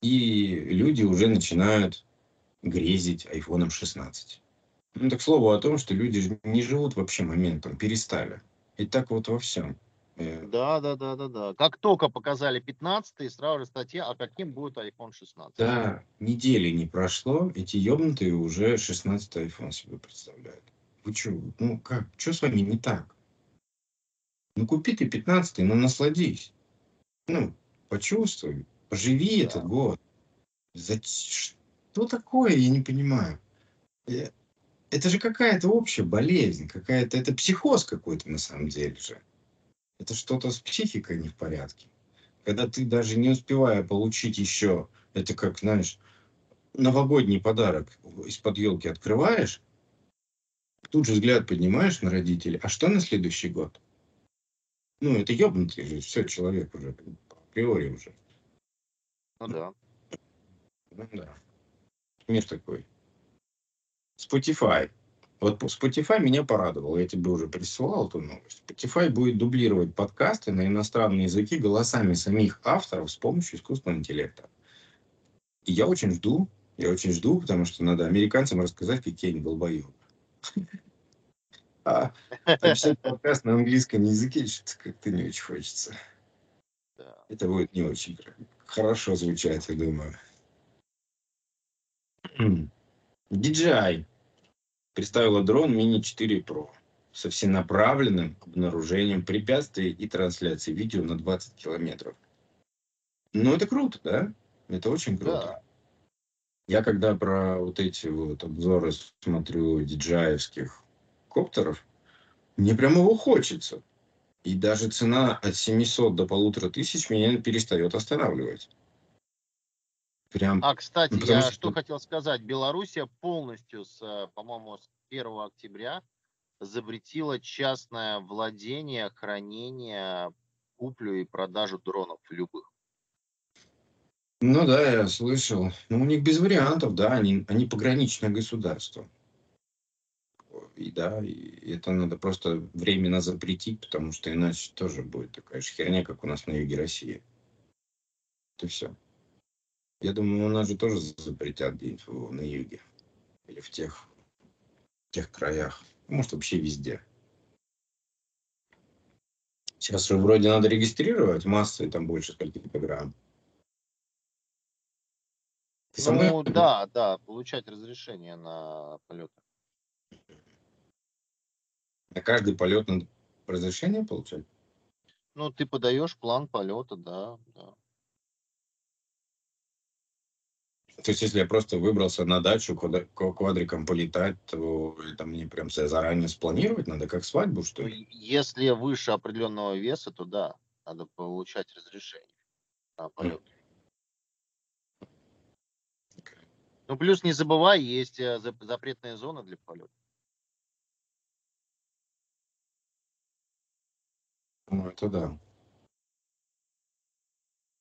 и люди уже начинают грезить iPhone 16. Ну, так к слову о том, что люди не живут вообще моментом, перестали. И так вот во всем. Э,
Да, да, да, да, да. Как только показали 15 сразу же статья, а каким будет iPhone 16?
Да, недели не прошло, эти ёбнутые уже 16 iPhone себе представляют. Вы чё, ну как, что с вами не так? Ну купи ты 15 ну насладись. Ну, почувствуй, поживи
Да.
этот год. Зач- Что такое, я не понимаю. Э, Это же какая-то общая болезнь, какая-то, это психоз какой-то на самом деле же. Это что-то с психикой не в порядке. Когда ты даже не успевая получить еще, это как, знаешь, новогодний подарок из-под елки открываешь, тут же взгляд поднимаешь на родителей, а что на следующий год? Ну, это ебнутый же, все, человек уже, априори уже.
Ну да.
Ну да. Мир такой. Spotify. Вот Spotify меня порадовал. Я тебе уже присылал эту новость. Spotify будет дублировать подкасты на иностранные языки голосами самих авторов с помощью искусственного интеллекта. И я очень жду, я очень жду, потому что надо американцам рассказать, какие они долбоебы. А написать подкаст на английском языке что-то как-то не очень хочется.
да.
Это будет не очень хорошо звучать, я думаю. DJI представила дрон Mini 4 Pro. со всенаправленным обнаружением препятствий и трансляцией видео на 20 километров. Ну, это круто, да? Это очень круто.
Да.
Я когда про вот эти вот обзоры смотрю диджаевских коптеров, мне прямо его хочется. И даже цена от 700 до полутора тысяч меня перестает останавливать. Прям,
А, кстати,
ну, потому
я
что
что хотел сказать. Белоруссия полностью, с, э, по-моему, с 1 октября запретила частное владение, хранение, куплю и продажу дронов любых.
Ну да, я слышал. Ну, у них без вариантов, да, они, они пограничное государство. И да, и это надо просто временно запретить, потому что иначе тоже будет такая же херня, как у нас на юге России. Это все. Я думаю, у нас же тоже запретят где-нибудь на юге. Или в тех, в тех краях. Может, вообще везде. Сейчас же вроде надо регистрировать массы, там больше скольки-то грамм.
Ну, да, да, получать разрешение на полет.
На каждый полет надо разрешение получать?
Ну, ты подаешь план полета, да, да.
То есть, если я просто выбрался на дачу ко- квадриком полетать, то это мне прям за- заранее спланировать надо, как свадьбу, что ли?
если выше определенного веса, то да, надо получать разрешение на полет. Ну, плюс не забывай, есть э, зап- запретная зона для полета.
Ну, это да.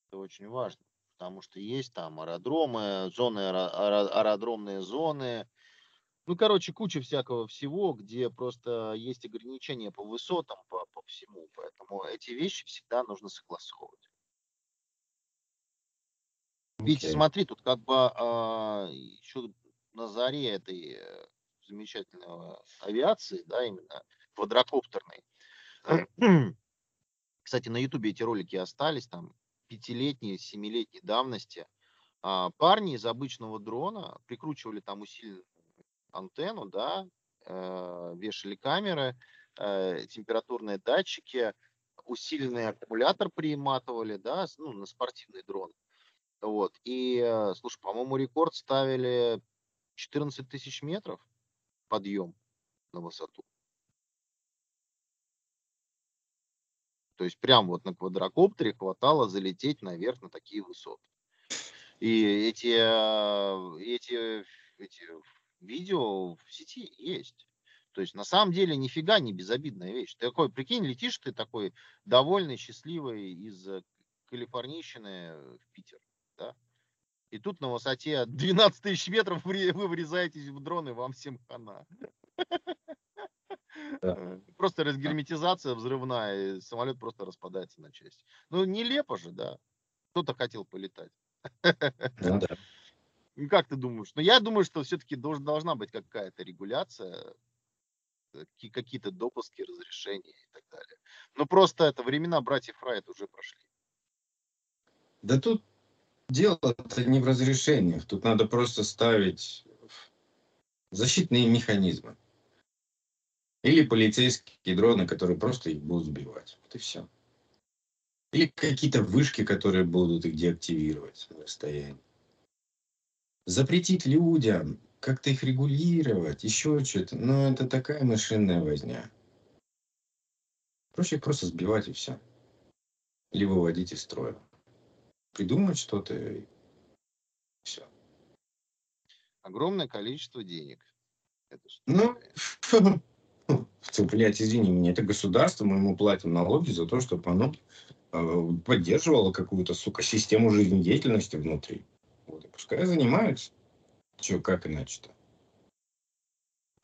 Это очень важно, потому что есть там аэродромы, зоны, аэро- аэро- аэродромные зоны. Ну, короче, куча всякого всего, где просто есть ограничения по высотам, по, по всему. Поэтому эти вещи всегда нужно согласовывать. Витя,
Окей.
смотри, тут как бы еще на заре этой э, замечательной авиации, да, именно квадрокоптерной. Кстати, на Ютубе эти ролики остались, там пятилетней, семилетней давности. А, Парни из обычного дрона прикручивали там усиленную антенну, да, э, вешали камеры, э, температурные датчики, усиленный аккумулятор приматывали, да, ну, на спортивный дрон. Вот. И, э, слушай, по-моему, рекорд ставили 14 тысяч метров подъем на высоту. То есть прям вот на квадрокоптере хватало залететь наверх на такие высоты. И эти, э, эти, эти видео в сети есть. То есть на самом деле нифига не безобидная вещь. Ты такой, прикинь, летишь ты такой довольный, счастливый из э, Калифорнийщины в Питер. И тут на высоте 12 тысяч метров вы врезаетесь в дрон, и вам всем хана.
Да.
Просто разгерметизация взрывная, и самолет просто распадается на части. Ну, нелепо же, да. Кто-то хотел полетать.
Ну да.
Ну, как ты думаешь? Ну, я думаю, что все-таки должна быть какая-то регуляция, э, ки- какие-то допуски, разрешения и так далее. Но просто это времена братьев Райт уже прошли.
Да тут дело-то не в разрешениях. Тут надо просто ставить защитные механизмы. Или полицейские дроны, которые просто их будут сбивать. Вот и все. Или какие-то вышки, которые будут их деактивировать на расстоянии. Запретить людям, как-то их регулировать, еще что-то. Ну, это такая машинная возня. Проще их просто сбивать и все. Или выводить из строя. Придумать что-то и все.
Огромное количество денег. Это
Ну, блядь, извини меня, это государство, мы ему платим налоги за то, чтобы оно э, поддерживало какую-то, сука, систему жизнедеятельности внутри. Вот, и пускай занимаются. Че, как иначе-то?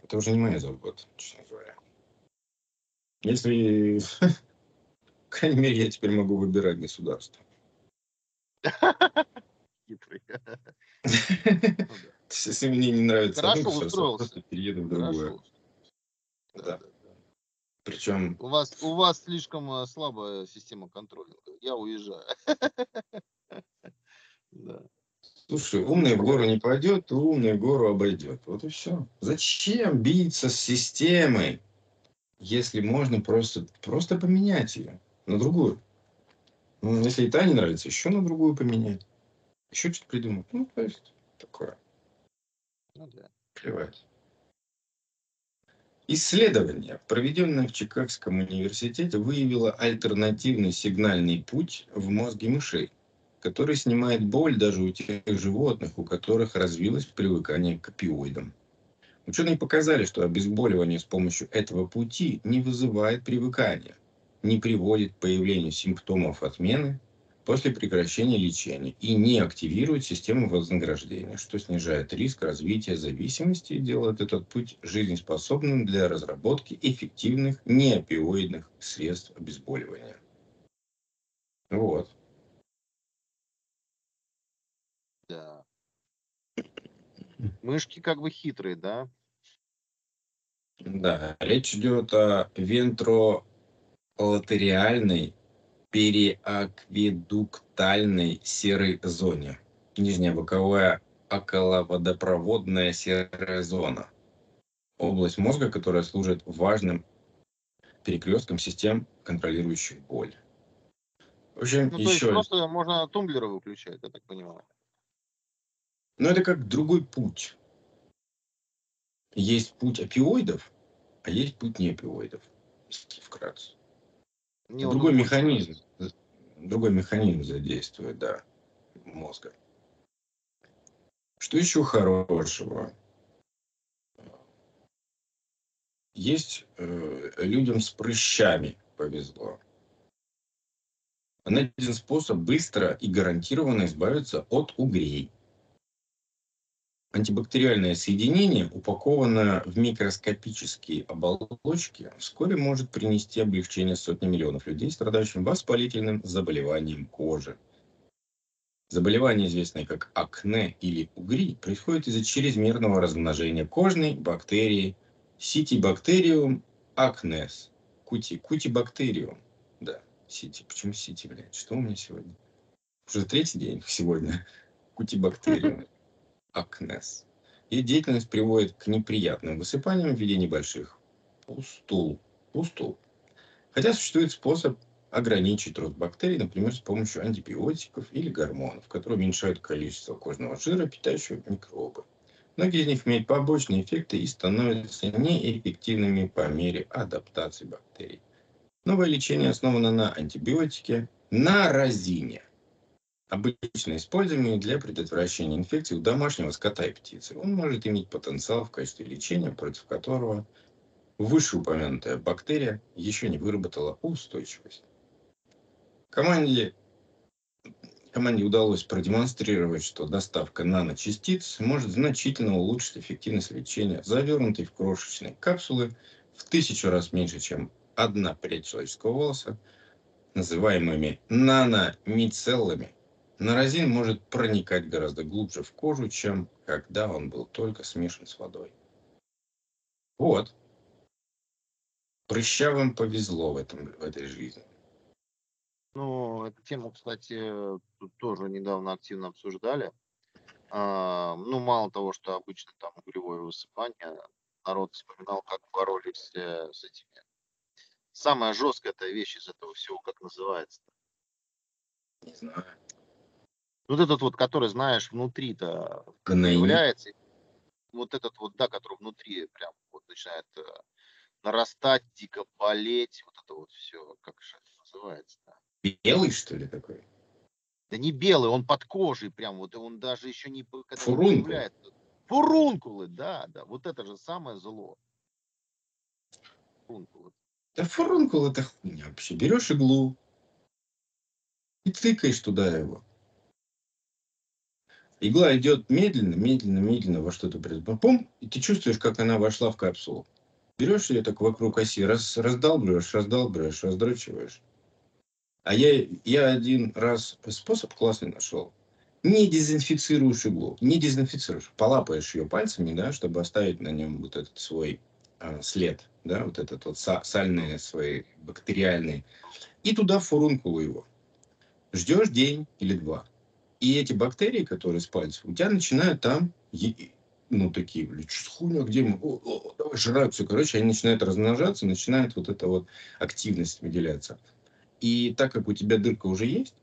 Это уже не моя забота, честно говоря. Если, по крайней мере, я теперь могу выбирать государство.
Хитрый.
Если мне не нравится
Хорошо устроился.
перееду в другое.
Да.
Причем
У вас, у вас слишком э, слабая система контроля. Я уезжаю. Да.
Слушай, умный в гору не пойдет, умный гору обойдет. Вот и все. Зачем биться с системой? если можно просто, просто поменять ее на другую. Ну, если и та не нравится, еще на другую поменять. Еще что-то придумать. Ну, то есть, такое.
Ну да.
Плевать. Исследование, проведенное в Чикагском университете, выявило альтернативный сигнальный путь в мозге мышей, который снимает боль даже у тех животных, у которых развилось привыкание к опиоидам. Ученые показали, что обезболивание с помощью этого пути не вызывает привыкания, не приводит к появлению симптомов отмены после прекращения лечения и не активирует систему вознаграждения, что снижает риск развития зависимости и делает этот путь жизнеспособным для разработки эффективных неопиоидных средств обезболивания. Вот.
Да. Мышки как бы хитрые, да?
Да, речь идет о вентролатериальной переакведуктальной серой зоне. Нижняя боковая околоводопроводная серая зона. Область мозга, которая служит важным перекрестком систем, контролирующих боль.
В общем, ну, то еще... есть просто можно тумблеры выключать, я так понимаю.
Но это как другой путь. Есть путь опиоидов, а есть путь не опиоидов, если вкратце. Не, другой механизм, другой механизм задействует, да, мозга. Что еще хорошего? Есть э, людям с прыщами повезло. Найден способ быстро и гарантированно избавиться от угрей Антибактериальное соединение, упакованное в микроскопические оболочки, вскоре может принести облегчение сотни миллионов людей, страдающим воспалительным заболеванием кожи. Заболевание, известное как акне или угри, происходит из-за чрезмерного размножения кожной бактерии Citibacterium acnes. Кути, кутибактериум. Да, сити. Почему сити, блядь? Что у меня сегодня? Уже третий день сегодня. Кутибактериум акнес. И деятельность приводит к неприятным высыпаниям в виде небольших пустул. пустул. Хотя существует способ ограничить рост бактерий, например, с помощью антибиотиков или гормонов, которые уменьшают количество кожного жира, питающего микробы. Многие из них имеют побочные эффекты и становятся неэффективными по мере адаптации бактерий. Новое лечение основано на антибиотике на разине обычно используемый для предотвращения инфекций у домашнего скота и птицы. Он может иметь потенциал в качестве лечения, против которого вышеупомянутая бактерия еще не выработала устойчивость. Команде, команде удалось продемонстрировать, что доставка наночастиц может значительно улучшить эффективность лечения, завернутой в крошечные капсулы в тысячу раз меньше, чем одна прядь человеческого волоса, называемыми наномицеллами – Наразин может проникать гораздо глубже в кожу, чем когда он был только смешан с водой. Вот. Прыщавым повезло в, этом, в этой жизни.
Ну, эту тему, кстати, тут тоже недавно активно обсуждали. А, ну, мало того, что обычно там угревое высыпание, народ вспоминал, как боролись э, с этими. Самая жесткая эта вещь из этого всего, как называется?
Не знаю.
Вот этот вот, который, знаешь, внутри-то появляется. Вот этот вот, да, который внутри прям вот начинает э, нарастать, дико болеть. Вот это вот все, как же это называется-то?
Белый, что ли, такой?
Да не белый, он под кожей прям, вот он даже еще не
Фурункулы.
Фурункулы, да, да, вот это же самое зло.
Фурункулы. Да фурункул это хуйня вообще. Берешь иглу и тыкаешь туда его. Игла идет медленно, медленно, медленно во что-то пум, и ты чувствуешь, как она вошла в капсулу. Берешь ее так вокруг оси, раз, раздалбливаешь, раздалбливаешь, раздрачиваешь. А я, я один раз способ классный нашел. Не дезинфицируешь иглу, не дезинфицируешь, полапаешь ее пальцами, да, чтобы оставить на нем вот этот свой а, след, да, вот этот вот сальные свои бактериальные. И туда фурункулу его. Ждешь день или два. И эти бактерии, которые с пальцев, у тебя начинают там ну, такие, блин, что хуйня, где мы? О, о, давай жрать все. Короче, они начинают размножаться, начинает вот эта вот активность выделяться. И так как у тебя дырка уже есть,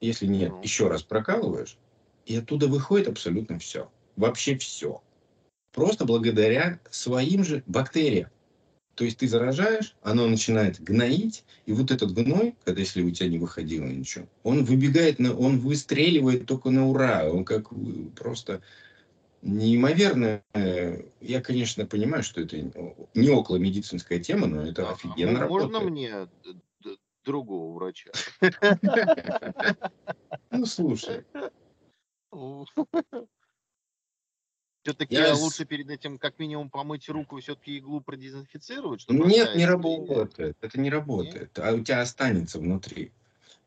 если нет,
Ну.
еще раз прокалываешь, и оттуда выходит абсолютно все. Вообще все. Просто благодаря своим же бактериям. То есть ты заражаешь, оно начинает гноить, и вот этот гной, когда если у тебя не выходило ничего, он выбегает, на, он выстреливает только на ура. Он как э, просто неимоверно. Я, конечно, понимаю, что это не около медицинская тема, но это
А,
офигенно
м- Можно
работает.
мне другого врача?
Ну, слушай,
Все-таки
Я
лучше перед этим как минимум помыть руку и все-таки иглу продезинфицировать, чтобы
Нет, не работает. Это не работает. А у тебя останется внутри.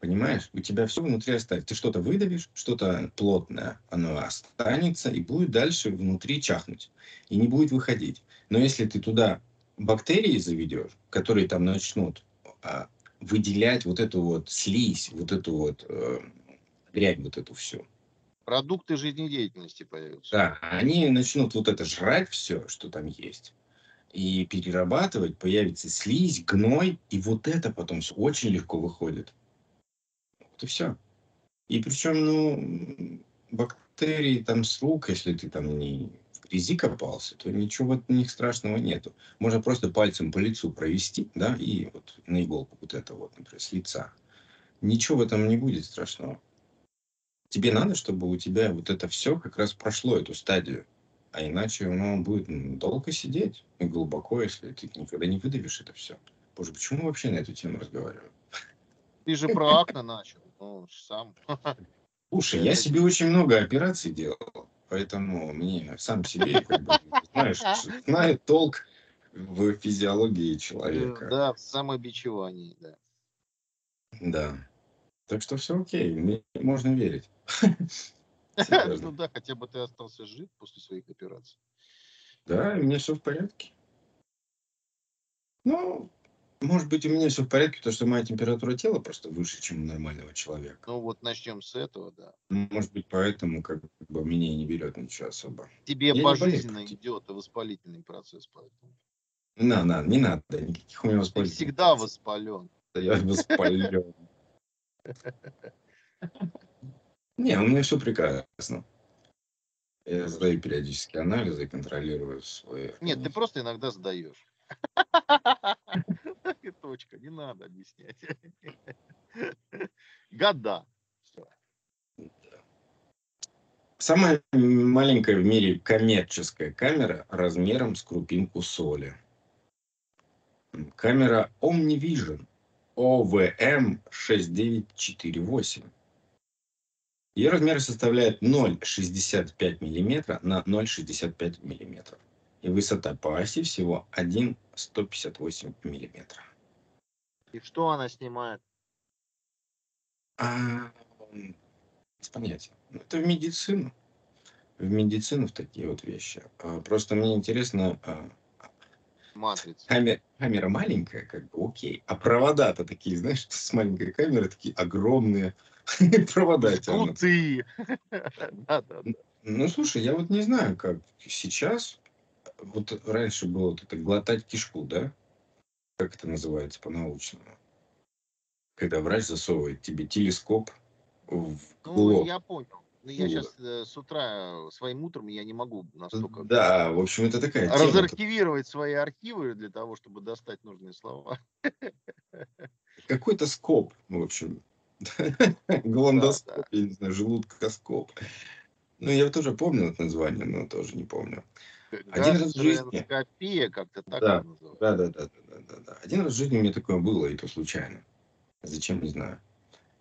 Понимаешь? У тебя все внутри останется. Ты что-то выдавишь, что-то плотное, оно останется и будет дальше внутри чахнуть. И не будет выходить. Но если ты туда бактерии заведешь, которые там начнут а, выделять вот эту вот слизь, вот эту вот э, дрянь, вот эту всю,
Продукты жизнедеятельности появятся.
да, они начнут вот это жрать все, что там есть, и перерабатывать, появится слизь, гной, и вот это потом очень легко выходит. Вот и все. И причем, ну, бактерии там с рук, если ты там не в грязи копался, то ничего в них страшного нету. Можно просто пальцем по лицу провести, да, и вот на иголку вот это вот, например, с лица. Ничего в этом не будет страшного. Тебе надо, чтобы у тебя вот это все как раз прошло эту стадию. А иначе оно будет долго сидеть и глубоко, если ты никогда не выдавишь это все. Боже, почему мы вообще на эту тему разговариваем?
Ты же про акне начал. Ну, сам.
Слушай, я себе очень много операций делал, поэтому мне сам себе, как бы, знаешь, знаю толк в физиологии человека.
Да, в самобичевании, да.
Да. Так что все окей, мне можно верить.
Ну да, хотя бы ты остался жив после своих операций.
Да, у меня все в порядке. Ну, может быть, у меня все в порядке, потому что моя температура тела просто выше, чем у нормального человека.
Ну вот начнем с этого, да.
Может быть, поэтому как бы меня и не берет ничего особо.
Тебе
Я не
пожизненно
болею.
идет воспалительный процесс, поэтому.
На, на, не надо, никаких у меня
Ты
воспалительных
всегда
процессов.
воспален.
Я воспален. Не, у меня все прекрасно. Я сдаю периодически анализы и контролирую свои...
Нет, ты просто иногда сдаешь. И точка, не надо объяснять. Года.
Самая маленькая в мире коммерческая камера размером с крупинку соли. Камера OmniVision OVM6948. Ее размер составляет 0,65 мм на 0,65 мм. И высота по оси всего 1,158 мм.
И что она снимает?
А, без понятия. Ну, Это в медицину. В медицину в такие вот вещи. А, Просто мне интересно,
Матрица.
камера, камера маленькая, как бы окей, а провода-то такие, знаешь, с маленькой камеры такие огромные провода тянут.
Да.
Ну, слушай, я вот не знаю, как сейчас, вот раньше было вот это глотать кишку, да? Как это называется по-научному? Когда врач засовывает тебе телескоп в
Ну,
лоб.
я понял.
Ну,
я сейчас с утра, э, своим утром, я не могу настолько
Да, в общем, это такая тема.
разархивировать свои архивы для того, чтобы достать нужные слова.
Какой-то скоп, в общем. Голондоскоп, я не знаю, желудкоскоп. Ну, я тоже помню это название, но тоже не помню. Один раз в жизни.
Гастроэндоскопия, как-то так
Да. Да, да, да, да, да, да. Один раз в жизни у меня такое было, и то случайно. Зачем, не знаю.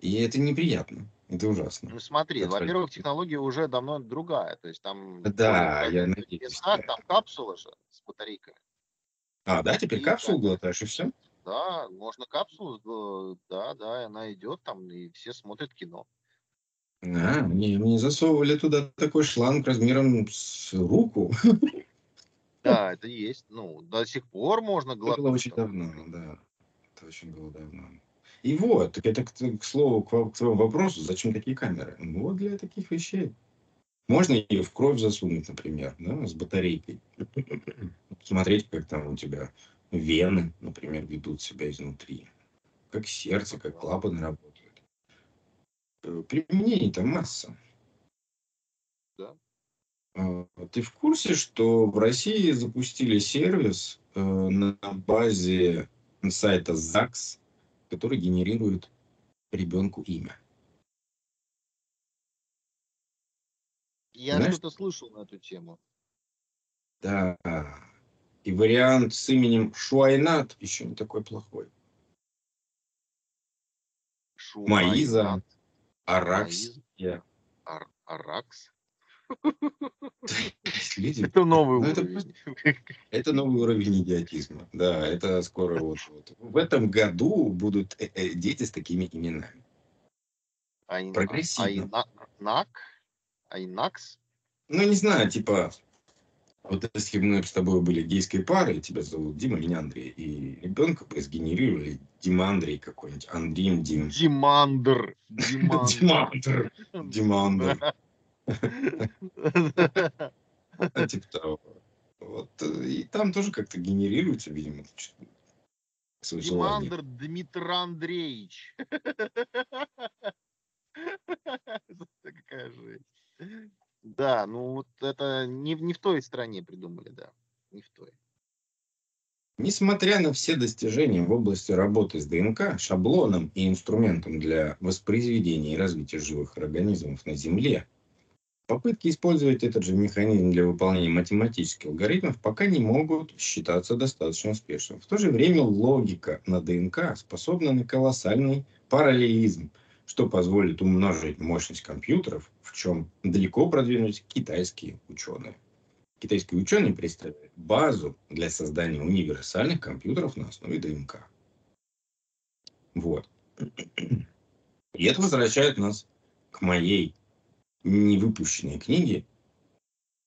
И это неприятно. Это ужасно.
Ну смотри, во-первых, технология уже давно другая. То есть там
Да, я надеюсь,
веса,
да.
там капсула же с батарейками.
А, да, теперь
И
капсулу глотаешь, и все?
Да, можно капсулу, да, да, и она идет там, и все смотрят кино.
А, мне, мне засовывали туда такой шланг размером с руку.
Да, это есть. Ну, до сих пор можно
Это
глотать.
было очень давно, да. Это очень было давно. И вот, это к, к слову, к, к твоему вопросу, зачем такие камеры? Ну, вот для таких вещей. Можно ее в кровь засунуть, например, да, с батарейкой. Смотреть, как там у тебя вены, например, ведут себя изнутри. Как сердце, как клапаны работают. Э, применений-то масса.
Да.
А, ты в курсе, что в России запустили сервис э, на базе сайта ЗАГС, который генерирует ребенку имя?
Я что-то слышал на эту тему.
Да. И вариант с именем Шуайнат еще не такой плохой. Маиза,
Шуайнат.
Араксия.
Ар- Аракс. Это новый
Ну,
уровень.
это новый уровень идиотизма. Да, это скоро вот, вот. В этом году будут э, э, дети с такими именами.
Айн-
Прогрессивно.
Айна- Нак? Айнакс?
Ну, не знаю, типа, вот если бы мы с тобой были гейской парой, тебя зовут Дима, меня Андрей, и ребенка бы сгенерировали Дима Андрей какой-нибудь, Андрим Дим.
Димандр. Димандр.
Димандр. А, Типа того. Вот, и там тоже как-то генерируется, видимо, свое.
Димандр Дмитр Андреевич. Какая жесть. Да, ну вот это не, в- не в той стране придумали, да. Не в той.
Несмотря на все достижения в области работы с ДНК, шаблоном и инструментом для воспроизведения и развития живых организмов на Земле, попытки использовать этот же механизм для выполнения математических алгоритмов пока не могут считаться достаточно успешным. В то же время логика на ДНК способна на колоссальный параллелизм, что позволит умножить мощность компьютеров, в чем далеко продвинулись китайские ученые. Китайские ученые представляют базу для создания универсальных компьютеров на основе ДНК. Вот. И это возвращает нас к моей невыпущенной книге.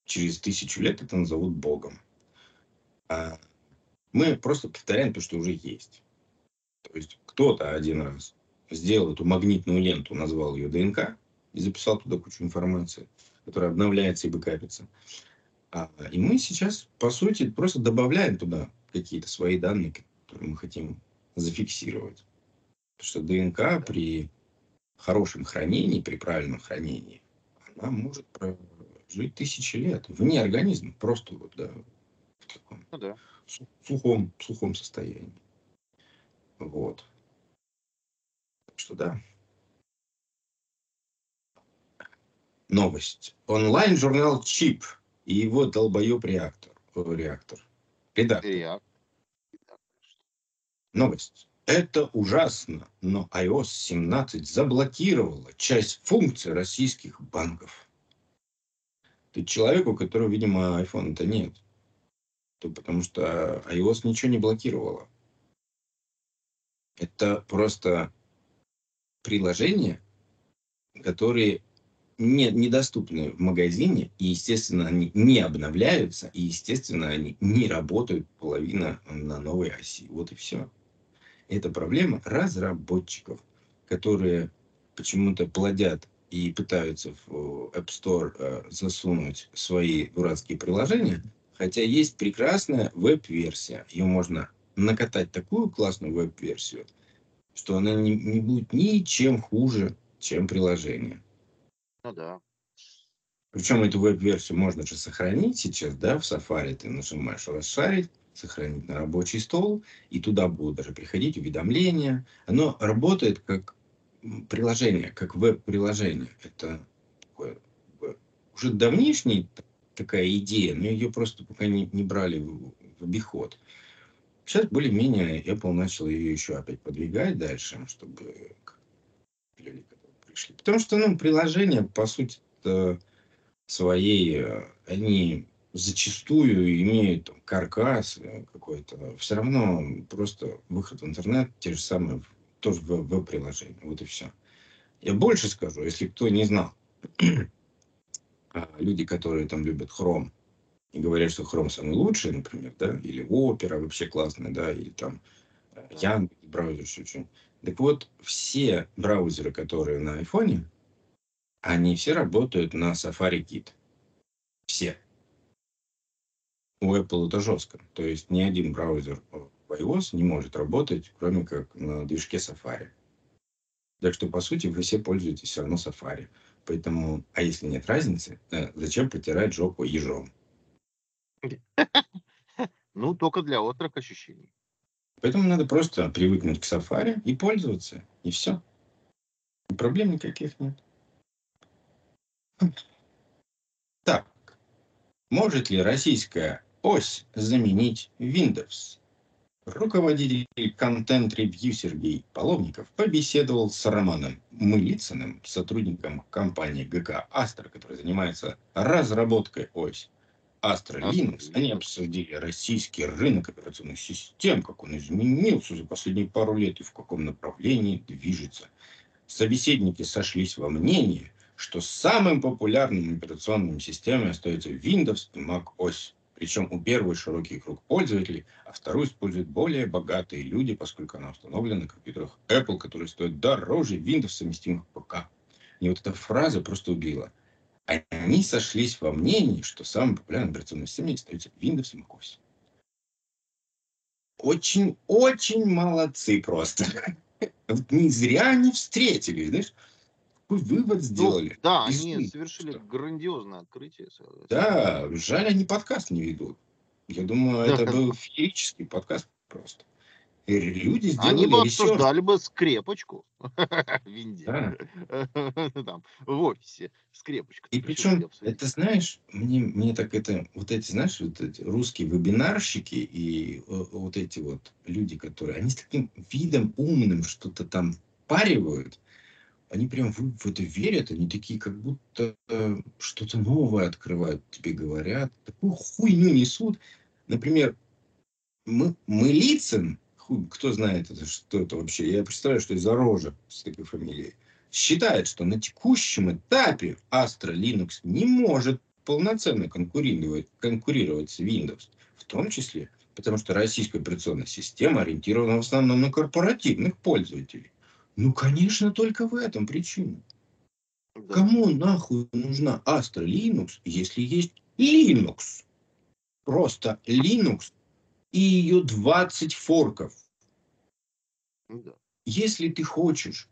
Через тысячу лет это назовут Богом. А мы просто повторяем то, что уже есть. То есть кто-то один раз сделал эту магнитную ленту, назвал ее ДНК и записал туда кучу информации, которая обновляется и бэкапится. А, и мы сейчас, по сути, просто добавляем туда какие-то свои данные, которые мы хотим зафиксировать. Потому что ДНК при хорошем хранении, при правильном хранении, она может прожить тысячи лет вне организма, просто вот, да, в таком
Ну да.
су- сухом, сухом состоянии. Вот. Так что да. Новость. Онлайн-журнал Чип и его долбоеб реактор. э, реактор. Редактор.
Реак.
Новость. Это ужасно, но iOS 17 заблокировала часть функций российских банков. Ты человек, у которого, видимо, iPhone-то нет. То потому что iOS ничего не блокировала. Это просто приложения, которые не, недоступны в магазине, и, естественно, они не обновляются, и, естественно, они не работают половина на новой оси. Вот и все. Это проблема разработчиков, которые почему-то плодят и пытаются в App Store э, засунуть свои дурацкие приложения, хотя есть прекрасная веб-версия. Ее можно накатать такую классную веб-версию, что она не, не будет ничем хуже, чем приложение.
Ну да.
Причем эту веб-версию можно же сохранить сейчас, да, в Safari ты нажимаешь расшарить, сохранить на рабочий стол, и туда будут даже приходить уведомления. Оно работает как приложение, как веб-приложение. Это уже давнишняя такая идея, но ее просто пока не, не брали в, в обиход. Сейчас более-менее Apple начал ее еще опять подвигать дальше, чтобы люди, пришли. Потому что, ну, приложения, по сути, своей, э, они зачастую имеют там, каркас э, какой-то. Все равно просто выход в интернет, те же самые, тоже в веб-приложение. Вот и все. Я больше скажу, если кто не знал, а, люди, которые там любят Chrome и говорят, что Chrome самый лучший, например, да, или Opera вообще классная, да, или там э, Яндекс браузер, очень. Так вот, все браузеры, которые на айфоне, они все работают на Safari Kit. Все. У Apple это жестко. То есть ни один браузер в iOS не может работать, кроме как на движке Safari. Так что, по сути, вы все пользуетесь все равно Safari. Поэтому, а если нет разницы, э, зачем потирать жопу ежом?
Ну, только для острых ощущений.
Поэтому надо просто привыкнуть к Safari и пользоваться. И все. И проблем никаких нет. Так. Может ли российская ось заменить Windows? Руководитель контент-ревью Сергей Половников побеседовал с Романом Мылицыным, сотрудником компании ГК «Астра», который занимается разработкой ось Astra Linux. Они обсудили российский рынок операционных систем, как он изменился за последние пару лет и в каком направлении движется. Собеседники сошлись во мнении, что самым популярным операционными системами остается Windows и Mac OS. Причем у первой широкий круг пользователей, а вторую используют более богатые люди, поскольку она установлена на компьютерах Apple, которые стоят дороже Windows совместимых ПК. И вот эта фраза просто убила. Они сошлись во мнении, что самой популярной операционной системой остается Windows и macOS. Очень-очень молодцы просто. Не зря они встретились, знаешь какой вывод ну сделали?
Ну, да, они совершили что? грандиозное открытие.
Да, жаль, они подкаст не ведут. Я думаю, это был феерический подкаст просто. И люди сделали
Они бы обсуждали бы скрепочку в. Там, в офисе скрепочку.
И причем, это знаешь, мне, мне так это, вот эти, знаешь, вот эти русские вебинарщики и вот эти вот люди, которые, они с таким видом умным что-то там паривают, они прям в, в это верят, они такие, как будто э, что-то новое открывают, тебе говорят, такую хуйню несут. Например, мы, мы Лицин, хуй, кто знает, это, что это вообще, я представляю, что из-за рожа с такой фамилией, считает, что на текущем этапе Astra Linux не может полноценно конкурировать, конкурировать с Windows, в том числе потому что российская операционная система ориентирована в основном на корпоративных пользователей. Ну, конечно, только в этом причина. Да. Кому нахуй нужна Astra Linux, если есть Linux? Просто Linux и ее 20 форков. Да. Если ты хочешь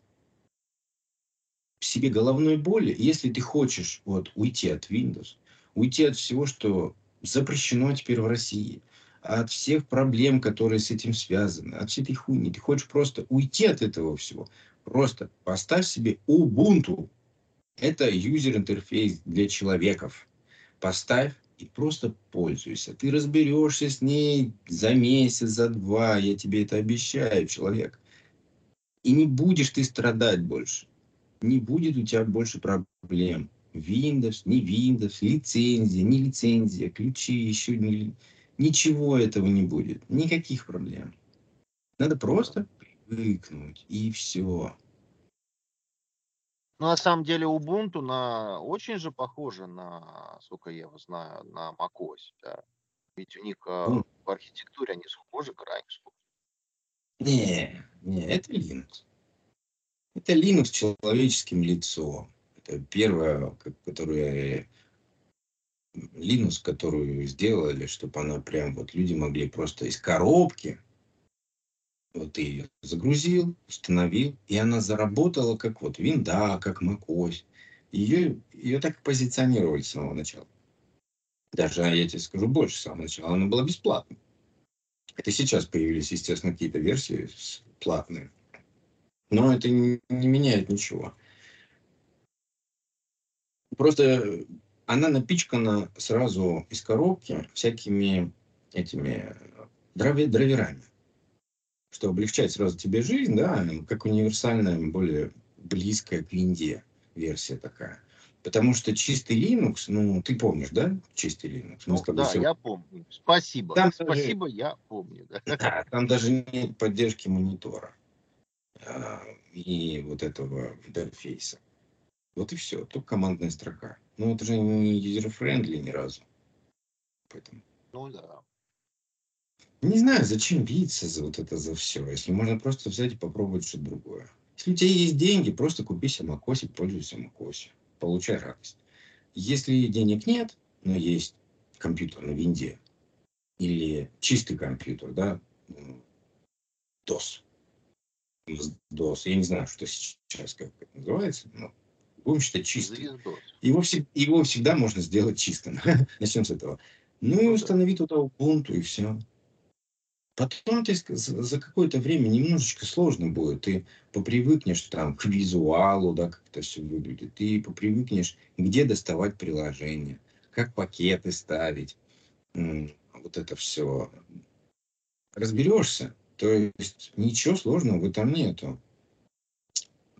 себе головной боли, если ты хочешь вот, уйти от Windows, уйти от всего, что запрещено теперь в России, от всех проблем, которые с этим связаны, от всей этой хуйни. Ты хочешь просто уйти от этого всего. Просто поставь себе Ubuntu. Это юзер-интерфейс для человеков. Поставь и просто пользуйся. Ты разберешься с ней за месяц, за два. Я тебе это обещаю, человек. И не будешь ты страдать больше. Не будет у тебя больше проблем. Windows, не Windows, лицензия, не лицензия, ключи, еще не Ничего этого не будет. Никаких проблем. Надо просто привыкнуть, и все.
Ну, на самом деле, Ubuntu на очень же похоже на, сколько я его знаю, на macOS, да. Ведь у них ну, в архитектуре они схожи, крайне схожи.
Не, не, это Linux. Это Linux человеческим лицом. Это первое, которое Linux, которую сделали, чтобы она прям вот люди могли просто из коробки, вот ты ее загрузил, установил, и она заработала как вот винда, как macOS. Ее, ее так позиционировали с самого начала. Даже, я тебе скажу больше, с самого начала она была бесплатной. Это сейчас появились, естественно, какие-то версии платные. Но это не, не меняет ничего. Просто она напичкана сразу из коробки всякими этими драйвер, драйверами, что облегчает сразу тебе жизнь, да, как универсальная, более близкая к винде версия такая. Потому что чистый Linux, ну, ты помнишь, да, чистый Linux?
Ну, да, все... я помню. Спасибо. Там Спасибо, даже... я помню. Да.
да, там даже нет поддержки монитора а, и вот этого интерфейса. Вот и все, только командная строка. Ну, это же не user-friendly ни разу. Поэтому.
Ну да.
Не знаю, зачем биться за вот это за все, если можно просто взять и попробовать что-то другое. Если у тебя есть деньги, просто купи и пользуйся macOS. получай радость. Если денег нет, но есть компьютер на винде или чистый компьютер, да, DOS, DOS, я не знаю, что сейчас как это называется, но будем считать чистым. Его, его всегда можно сделать чистым. Начнем с этого. Ну и установить туда Ubuntu и все. Потом ты за какое-то время немножечко сложно будет. Ты попривыкнешь там к визуалу, да, как это все выглядит. Ты попривыкнешь, где доставать приложения, как пакеты ставить. Вот это все. Разберешься. То есть ничего сложного в этом нету.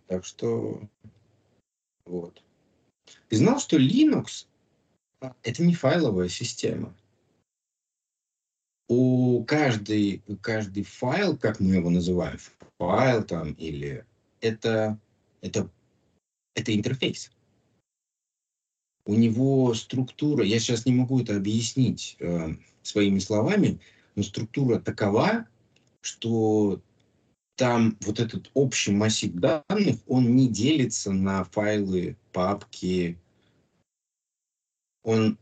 Так что вот. Ты знал, что Linux это не файловая система? у каждый, каждый файл, как мы его называем, файл там или это, это, это интерфейс. У него структура, я сейчас не могу это объяснить э, своими словами, но структура такова, что там вот этот общий массив данных, он не делится на файлы, папки. Он,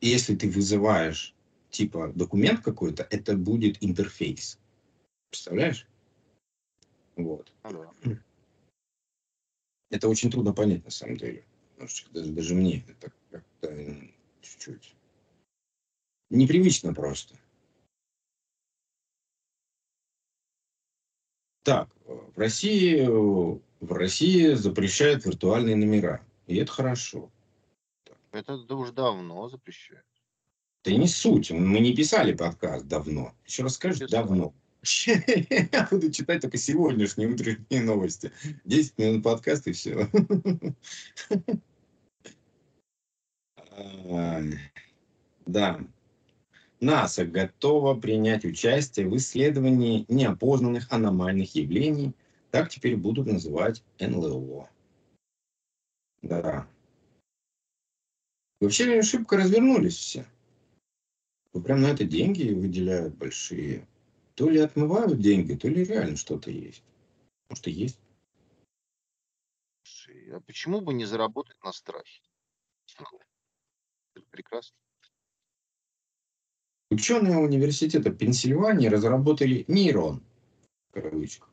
если ты вызываешь типа документ какой-то, это будет интерфейс. Представляешь? Вот. Ну это очень трудно понять на самом деле. Даже, даже мне это как-то чуть-чуть непривычно просто. Так, в России, в России запрещают виртуальные номера. И это хорошо.
Это уже давно запрещают.
Это не суть. Мы не писали подкаст давно. Еще раз скажешь, давно. Я буду читать только сегодняшние утренние новости. 10 минут подкаст и все. Да. НАСА готова принять участие в исследовании неопознанных аномальных явлений. Так теперь будут называть НЛО. Да. Вообще шибко развернулись все. Прям на это деньги выделяют большие. То ли отмывают деньги, то ли реально что-то есть. Может, и есть.
А почему бы не заработать на страхе? Прекрасно.
Ученые университета Пенсильвании разработали нейрон, в кавычках,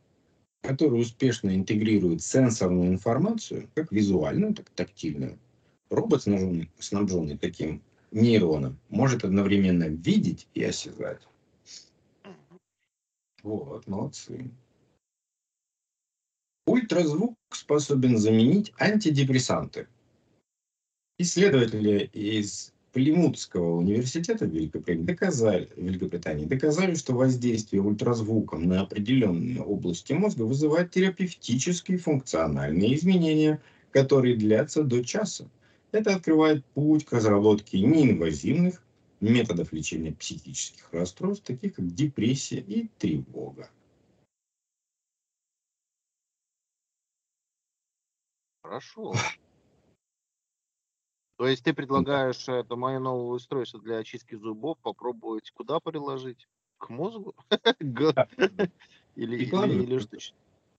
который успешно интегрирует сенсорную информацию, как визуальную, так и тактильную. Робот, снабженный, снабженный таким нейрона может одновременно видеть и осязать. Вот, молодцы. Ультразвук способен заменить антидепрессанты. Исследователи из Плимутского университета Великобритании доказали, Великобритании доказали, что воздействие ультразвуком на определенные области мозга вызывает терапевтические функциональные изменения, которые длятся до часа. Это открывает путь к разработке неинвазивных методов лечения психических расстройств, таких как депрессия и тревога.
Хорошо. То есть ты предлагаешь это мое новое устройство для очистки зубов попробовать куда приложить? К мозгу? Или, или, что?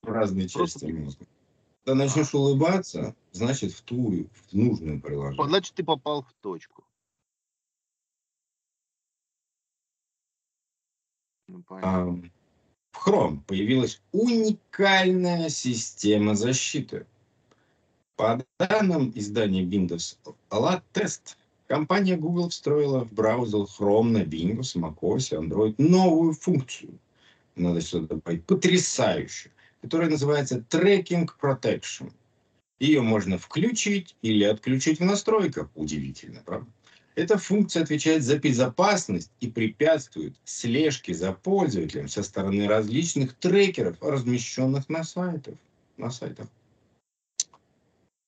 В разные части мозга. Когда начнешь улыбаться, значит в ту, в нужную приложение.
Значит, ты попал в точку.
Ну, а, в Chrome появилась уникальная система защиты. По данным издания Windows Lat Test, компания Google встроила в браузер Chrome на Windows, macOS и Android новую функцию. Надо сюда добавить потрясающую которая называется Tracking Protection. Ее можно включить или отключить в настройках. Удивительно, правда? Эта функция отвечает за безопасность и препятствует слежке за пользователем со стороны различных трекеров, размещенных на сайтах. На сайтах.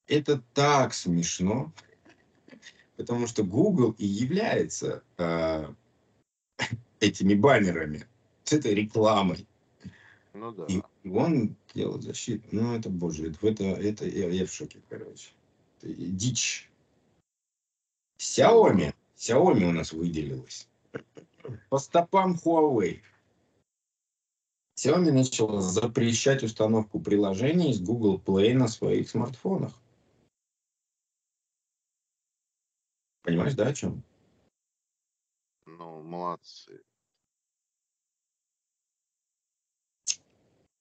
Это так смешно, потому что Google и является э, этими баннерами, с этой рекламой.
Ну да.
И он делает защиту. Ну, это, боже, это, это я, я в шоке, короче. Это дичь. Xiaomi. Xiaomi у нас выделилась. По стопам Huawei. Xiaomi начала запрещать установку приложений из Google Play на своих смартфонах. Понимаешь, да, о чем?
Ну, молодцы.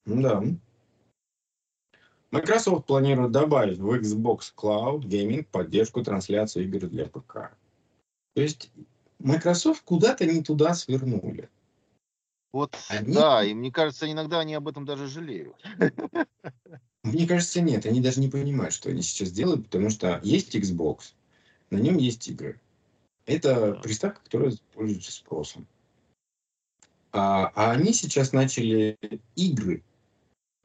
Да. Microsoft планирует добавить в Xbox Cloud Gaming поддержку трансляции игр для ПК. То есть Microsoft куда-то не туда свернули.
Вот,
Они-
да, и мне кажется, иногда они об этом даже жалеют.
Мне кажется, нет, они даже не понимают, что они сейчас делают, потому что есть Xbox, на нем есть игры. Это приставка, которая пользуется спросом. А, а они сейчас начали игры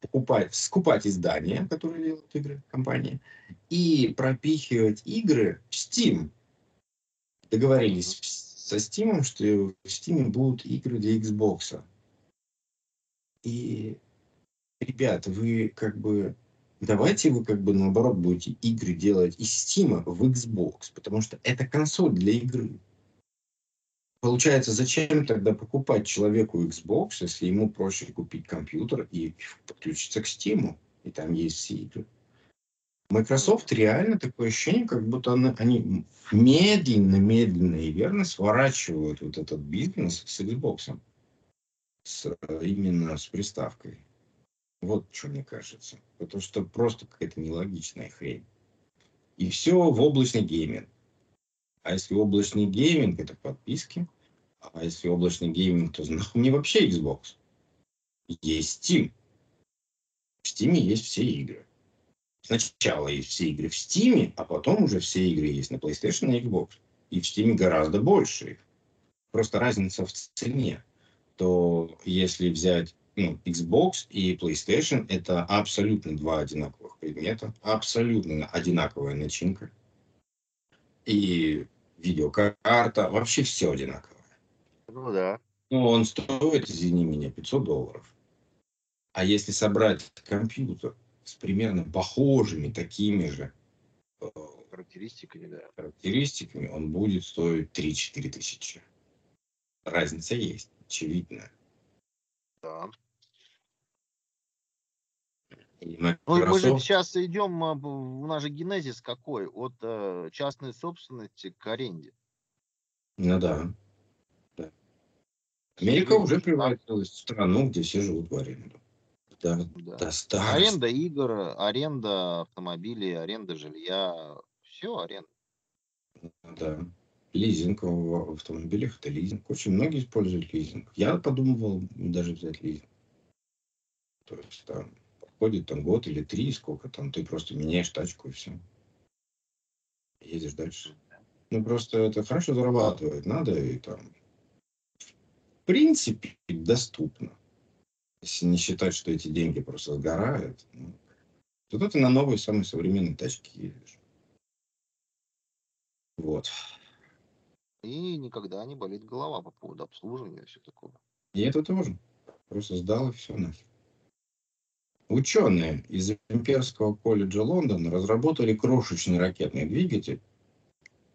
покупать, скупать издания, которые делают игры, компании, и пропихивать игры в Steam. Договорились со Steam, что в Steam будут игры для Xbox. И ребят, вы как бы давайте вы как бы наоборот будете игры делать из Steam в Xbox, потому что это консоль для игры. Получается, зачем тогда покупать человеку Xbox, если ему проще купить компьютер и подключиться к Steam, и там есть все игры. Microsoft реально такое ощущение, как будто она- они медленно, медленно и верно сворачивают вот этот бизнес с Xbox. С, именно с приставкой. Вот что мне кажется. Потому что просто какая-то нелогичная хрень. И все в облачный гейминг. А если облачный гейминг, это подписки. А если облачный гейминг, то нахуй мне вообще Xbox. Есть Steam. В Steam есть все игры. Сначала есть все игры в Steam, а потом уже все игры есть на PlayStation и Xbox. И в Steam гораздо больше их. Просто разница в цене. То если взять ну, Xbox и PlayStation это абсолютно два одинаковых предмета, абсолютно одинаковая начинка. И видеокарта, вообще все одинаковое.
Ну да.
Ну, он стоит, извини меня, 500 долларов. А если собрать компьютер с примерно похожими такими же э,
Характеристиками, да.
характеристиками, он будет стоить 3-4 тысячи. Разница есть, очевидно.
Да.
И
Ну, мы же сейчас идем, а, у нас же генезис какой? От э, частной собственности к аренде.
Ну да. да. Америка
Живем
уже превратилась в страну, где все живут в аренду. Да,
да.
до старости.
Аренда игр, аренда автомобилей, аренда жилья. Все аренда.
Да. Лизинг в автомобилях это лизинг. Очень многие используют лизинг. Я подумывал даже взять лизинг. То есть там проходит там год или три, сколько там, ты просто меняешь тачку и все. Едешь дальше. Ну просто это хорошо зарабатывает, надо и там. В принципе, доступно. Если не считать, что эти деньги просто сгорают. Ну, зато ты на новой, самой современной тачке едешь. Вот.
И никогда не болит голова по поводу обслуживания и все такое.
И это тоже. Просто сдал и все нахер. Ученые из Имперского колледжа Лондона разработали крошечный ракетный двигатель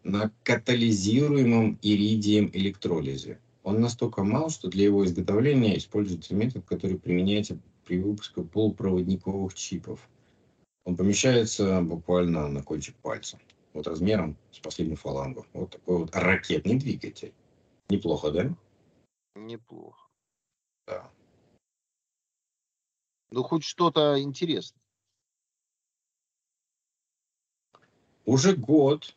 на катализируемом иридием электролизе. Он настолько мал, что для его изготовления используется метод, который применяется при выпуске полупроводниковых чипов. Он помещается буквально на кончик пальца. Вот размером с последнюю фалангу. Вот такой вот ракетный двигатель. Неплохо, да?
Неплохо.
Да.
Ну, хоть что-то интересное.
Уже год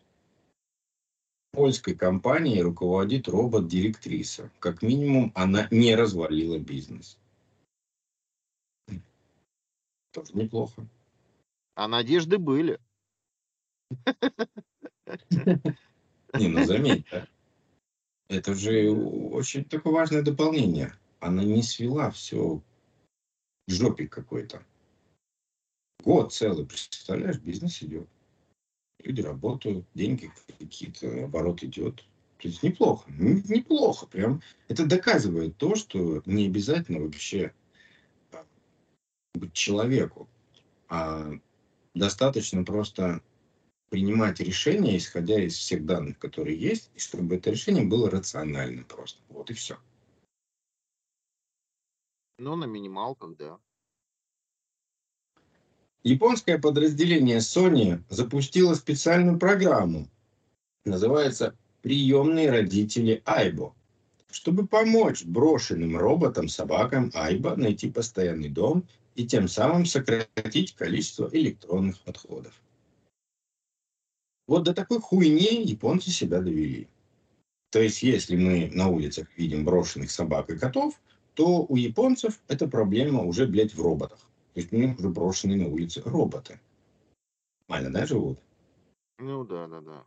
польской компанией руководит робот-директриса. Как минимум, она не развалила бизнес. Тоже неплохо.
А надежды были.
Не, ну заметь, да? Это же очень такое важное дополнение. Она не свела все к жопе какой-то. Год целый, представляешь, бизнес идет. Люди работают, деньги какие-то, оборот идет. То есть неплохо, неплохо. Прям это доказывает то, что не обязательно вообще а, быть человеку, а достаточно просто принимать решения, исходя из всех данных, которые есть, и чтобы это решение было рациональным просто. Вот и все.
Ну, на минималках, да.
Японское подразделение Sony запустило специальную программу называется «Приемные родители Айбо», чтобы помочь брошенным роботам, собакам Айбо найти постоянный дом и тем самым сократить количество электронных отходов. Вот до такой хуйни японцы себя довели. То есть, если мы на улицах видим брошенных собак и котов, то у японцев эта проблема уже, блядь, в роботах. То есть у них уже брошены на улице роботы. Нормально, да, живут?
Ну да, да, да.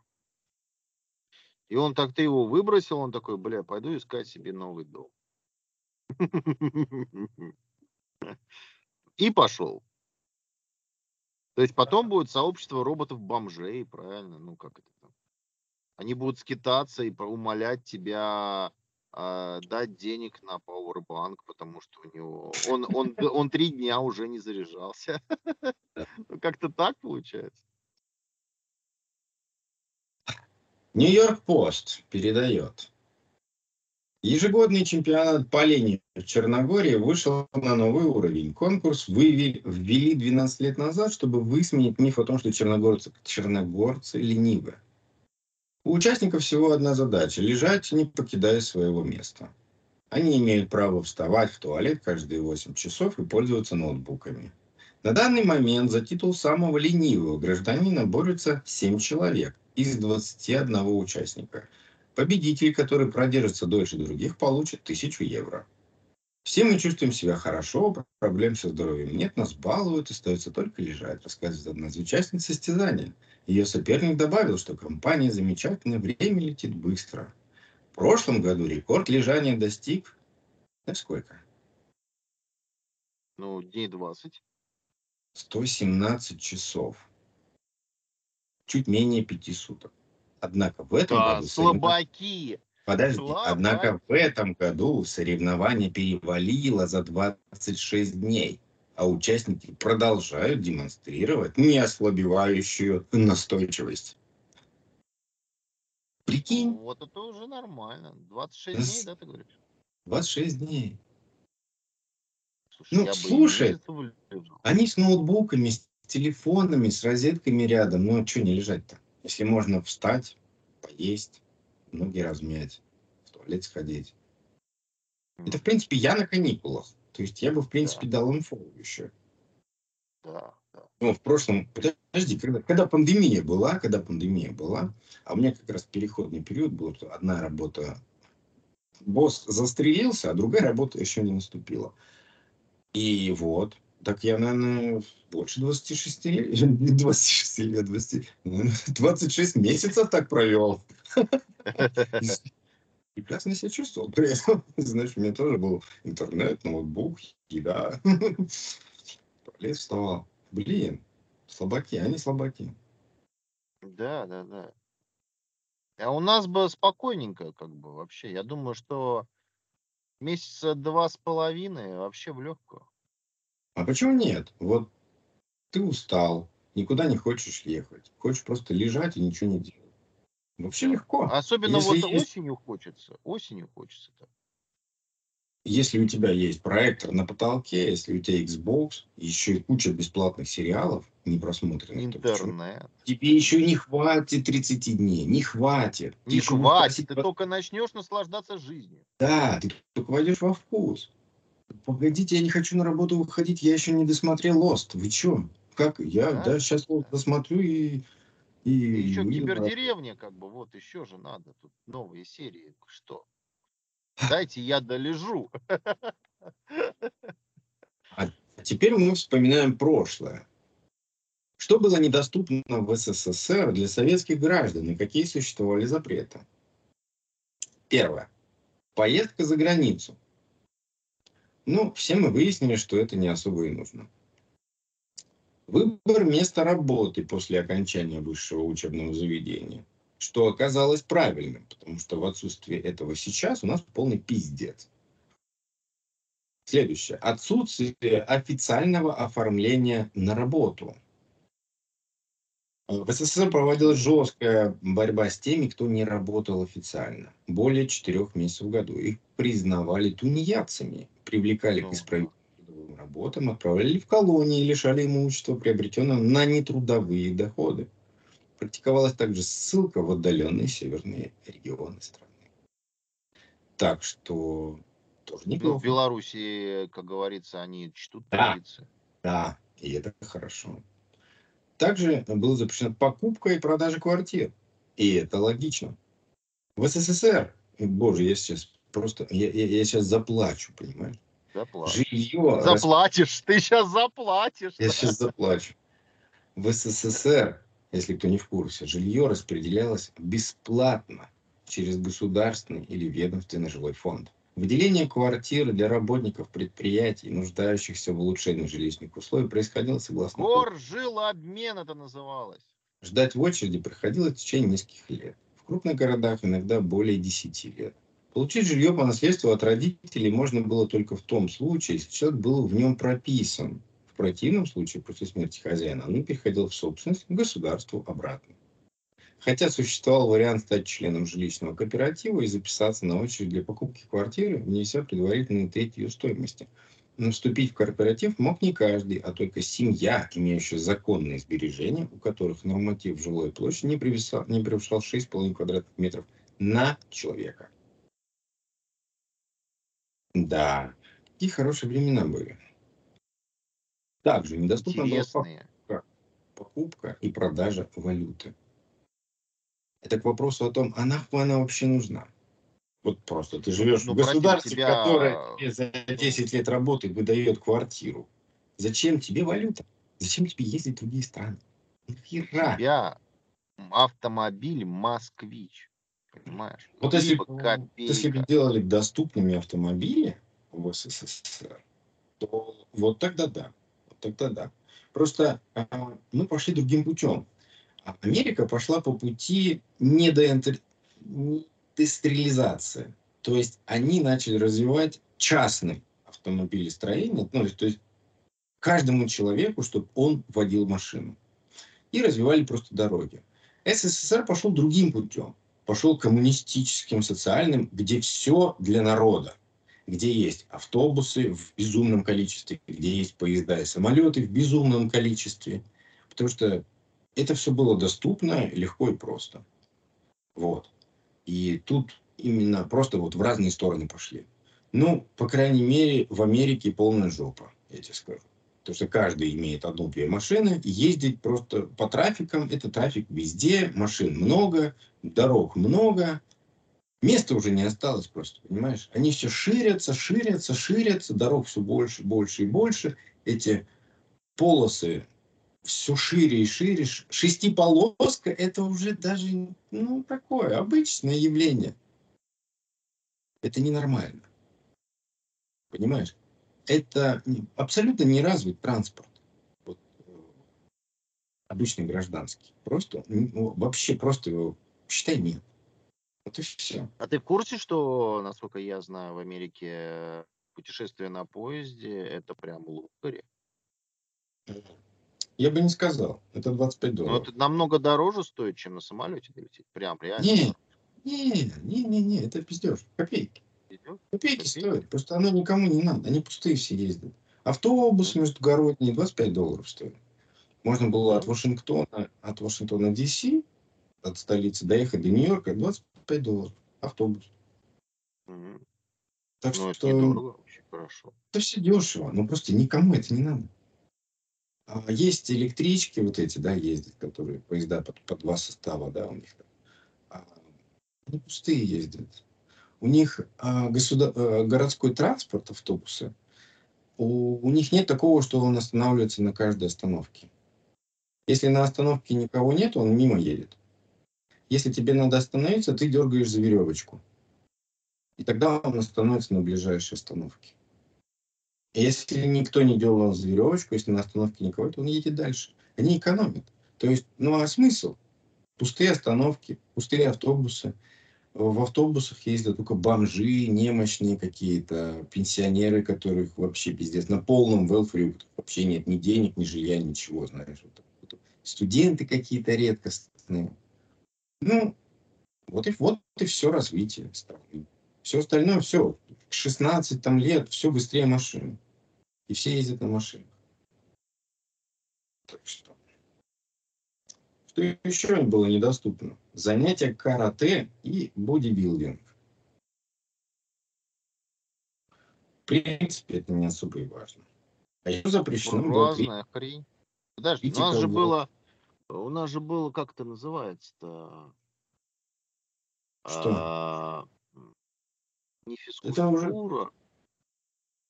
И он так ты его выбросил, он такой, бля, пойду искать себе новый дом. И пошел. То есть потом будет сообщество роботов-бомжей, правильно? Ну как это там? Они будут скитаться и умолять тебя э, дать денег на Powerbank, потому что у него он он он три дня уже не заряжался. Ну, как-то так получается.
Нью-Йорк Пост передает. Ежегодный чемпионат по линии в Черногории вышел на новый уровень. Конкурс вывели, ввели 12 лет назад, чтобы высменить миф о том, что черногорцы, черногорцы ленивы. У участников всего одна задача – лежать, не покидая своего места. Они имеют право вставать в туалет каждые 8 часов и пользоваться ноутбуками. На данный момент за титул самого ленивого гражданина борются 7 человек из 21 участника. Победитель, который продержится дольше других, получит 1000 евро. Все мы чувствуем себя хорошо, проблем со здоровьем нет, нас балуют, остается только лежать, рассказывает одна из участниц состязания. Ее соперник добавил, что компания замечательно, время летит быстро. В прошлом году рекорд лежания достиг... Да сколько?
Ну, дней 20.
117 часов. Чуть менее пяти суток. Однако в этом
Да,
году...
слабаки.
Подожди,
Слабаки.
однако в этом году соревнование перевалило за 26 дней, а участники продолжают демонстрировать неослабевающую настойчивость. Прикинь,
Вот это уже нормально. 26
Да
дней, да, ты говоришь?
26 дней.
Слушай,
Ну, слушай. Они с ноутбуками, с телефонами, с розетками рядом. Ну, а что не лежать-то? Если можно встать, поесть, ноги размять, в туалет сходить. Это, в принципе, я на каникулах. То есть я бы, в принципе, дал инфо еще.
Да, да.
Ну, в прошлом, подожди, когда, когда пандемия была, когда пандемия была, а у меня как раз переходный период был, что одна работа, босс застрелился, а другая работа еще не наступила. И вот, так я, наверное, больше 26 лет, 26 лет, 20, наверное, 26 месяцев так провел. Прекрасно себя чувствовал при этом. Знаешь, у меня тоже был интернет, ноутбук, еда. Туалет вставал. Блин, слабаки, они слабаки.
Да, да, да. А у нас бы спокойненько, как бы, вообще. Я думаю, что месяца два с половиной вообще в легкую.
А почему нет? Вот ты устал, никуда не хочешь ехать. Хочешь просто лежать и ничего не делать. Вообще легко.
Особенно
Если
вот
есть-
осенью хочется. Осенью хочется. -то.
Если у тебя есть проектор на потолке, если у тебя Xbox, еще и куча бесплатных сериалов не просмотренных?
Интернет.
тебе еще не хватит 30 дней, не хватит. Ты
Не
будешь
хватит,
просить
ты только начнешь наслаждаться жизнью.
Да, ты только войдешь во вкус. Погодите, я не хочу на работу выходить, я еще не досмотрел Lost. Вы чё? Как? Я,
Да,
да, сейчас
да.
досмотрю и... И,
И еще кибердеревня, как бы, вот еще же надо. Тут новые серии. Что? Дайте я долежу.
А теперь мы вспоминаем прошлое. Что было недоступно в СССР для советских граждан и какие существовали запреты? Первое. Поездка за границу. Ну, все мы выяснили, что это не особо и нужно. Выбор места работы после окончания высшего учебного заведения, что оказалось правильным, потому что в отсутствие этого сейчас у нас полный пиздец. Следующее. Отсутствие официального оформления на работу. В СССР проводилась жесткая борьба с теми, кто не работал официально. Более четырех месяцев в году. Их признавали тунеядцами, привлекали
Ну
к исправительным трудовым работам, отправляли в колонии и лишали имущества, приобретенного на нетрудовые доходы. Практиковалась также ссылка в отдаленные северные регионы страны. Так что тоже
Ну, в
неплохо.
Беларуси, как говорится, они чтут
Да.
традиции.
Да, и это хорошо. Также была запрещена покупка и продажа квартир. И это логично. В СССР, боже, я сейчас просто, я, я, я сейчас заплачу, понимаешь?
Заплатишь.
Жилье,
Заплатишь, ты сейчас заплатишь.
я сейчас заплачу. В СССР, если кто не в курсе, жилье распределялось бесплатно через государственный или ведомственный жилой фонд. Выделение квартир для работников предприятий, нуждающихся в улучшении жилищных условий, происходило согласно
Гор жил обмен это называлось.
Ждать в очереди приходилось в течение нескольких лет. В крупных городах иногда более 10 лет. Получить жилье по наследству от родителей можно было только в том случае, если человек был в нем прописан. В противном случае, после смерти хозяина, оно переходило в собственность государству обратно. Хотя существовал вариант стать членом жилищного кооператива и записаться на очередь для покупки квартиры, внеся предварительную треть ее стоимости. Но вступить в кооператив мог не каждый, а только семья, имеющая законные сбережения, у которых норматив жилой площади не превышал, не превышал 6,5 квадратных метров на человека. Да, какие хорошие времена были. Также недоступна была
Интересные.
покупка и продажа валюты. Это к вопросу о том, а нахуй она вообще нужна? Вот просто ты живешь
Ну,
в государстве,
тебя-
которое тебе за 10 лет работы выдает квартиру. Зачем тебе валюта? Зачем тебе ездить в другие страны? Нахера?
Я автомобиль москвич. Понимаешь?
Вот если,
Либо
б- если бы делали доступными автомобили в СССР, то вот тогда да. Вот тогда да. Просто а, мы пошли другим путем. А Америка пошла по пути недоистерилизации. То есть они начали развивать частный автомобилестроение, ну, то есть каждому человеку, чтобы он водил машину. И развивали просто дороги. СССР пошел другим путем пошел коммунистическим, социальным, где все для народа. Где есть автобусы в безумном количестве, где есть поезда и самолеты в безумном количестве. Потому что это все было доступно, легко и просто. Вот. И тут именно просто вот в разные стороны пошли. Ну, по крайней мере, в Америке полная жопа, я тебе скажу. Потому что каждый имеет одну-две машины, ездить просто по трафикам, это трафик везде, машин много, дорог много, места уже не осталось просто, понимаешь? Они все ширятся, ширятся, ширятся, дорог все больше, больше и больше. Эти полосы все шире и шире. Шестиполоска – это уже даже, ну, такое обычное явление. Это ненормально. Понимаешь? Это не- абсолютно неразвит транспорт. Вот, э, обычный гражданский. Просто, ну, вообще просто его, считай, нет. Вот и все.
А ты в курсе, что, насколько я знаю, в Америке путешествие на поезде это прям лукари?
Я бы не сказал. Это 25
Но
долларов.
это намного дороже стоит, чем на самолете долететь. Прям реально.
Не, не, не, не, не, это пиздеж. Копейки. Копейки стоят. Просто оно никому не надо. Они пустые все ездят. Автобус междугородний 25 долларов стоит. Можно было от Вашингтона, от Вашингтона DC, от столицы доехать до Нью-Йорка 25 долларов. Автобус.
Мгм.
Так
Ну, это
что
недорого, очень хорошо.
это все дешево. Но просто никому это не надо. А есть электрички вот эти, да, ездят, которые поезда под, по два состава, да, у них. А, они пустые ездят. У них а, государ- э, городской транспорт, автобусы, у, у них нет такого, что он останавливается на каждой остановке. Если на остановке никого нет, он мимо едет. Если тебе надо остановиться, ты дергаешь за веревочку. И тогда он остановится на ближайшей остановке. Если никто не делал за веревочку, если на остановке никого, то он едет дальше. Они экономят. То есть, ну а смысл? Пустые остановки, пустые автобусы. В автобусах ездят только бомжи, немощные какие-то, пенсионеры, которых вообще пиздец, на полном которых вообще нет ни денег, ни жилья, ничего, знаешь. Вот. Студенты какие-то редкостные. Ну, вот и, вот и все развитие. Все остальное, все. К 16 там, лет, все быстрее машин. И все ездят на машинах. Так что Что еще было недоступно? Занятия карате и бодибилдинг. В принципе, это не особо и важно. А еще запрещено было
Разная хрень. Подожди, у нас же
в-
было, у нас же было, как это называется-то?
Что?
А, не
Это уже-
физкультура.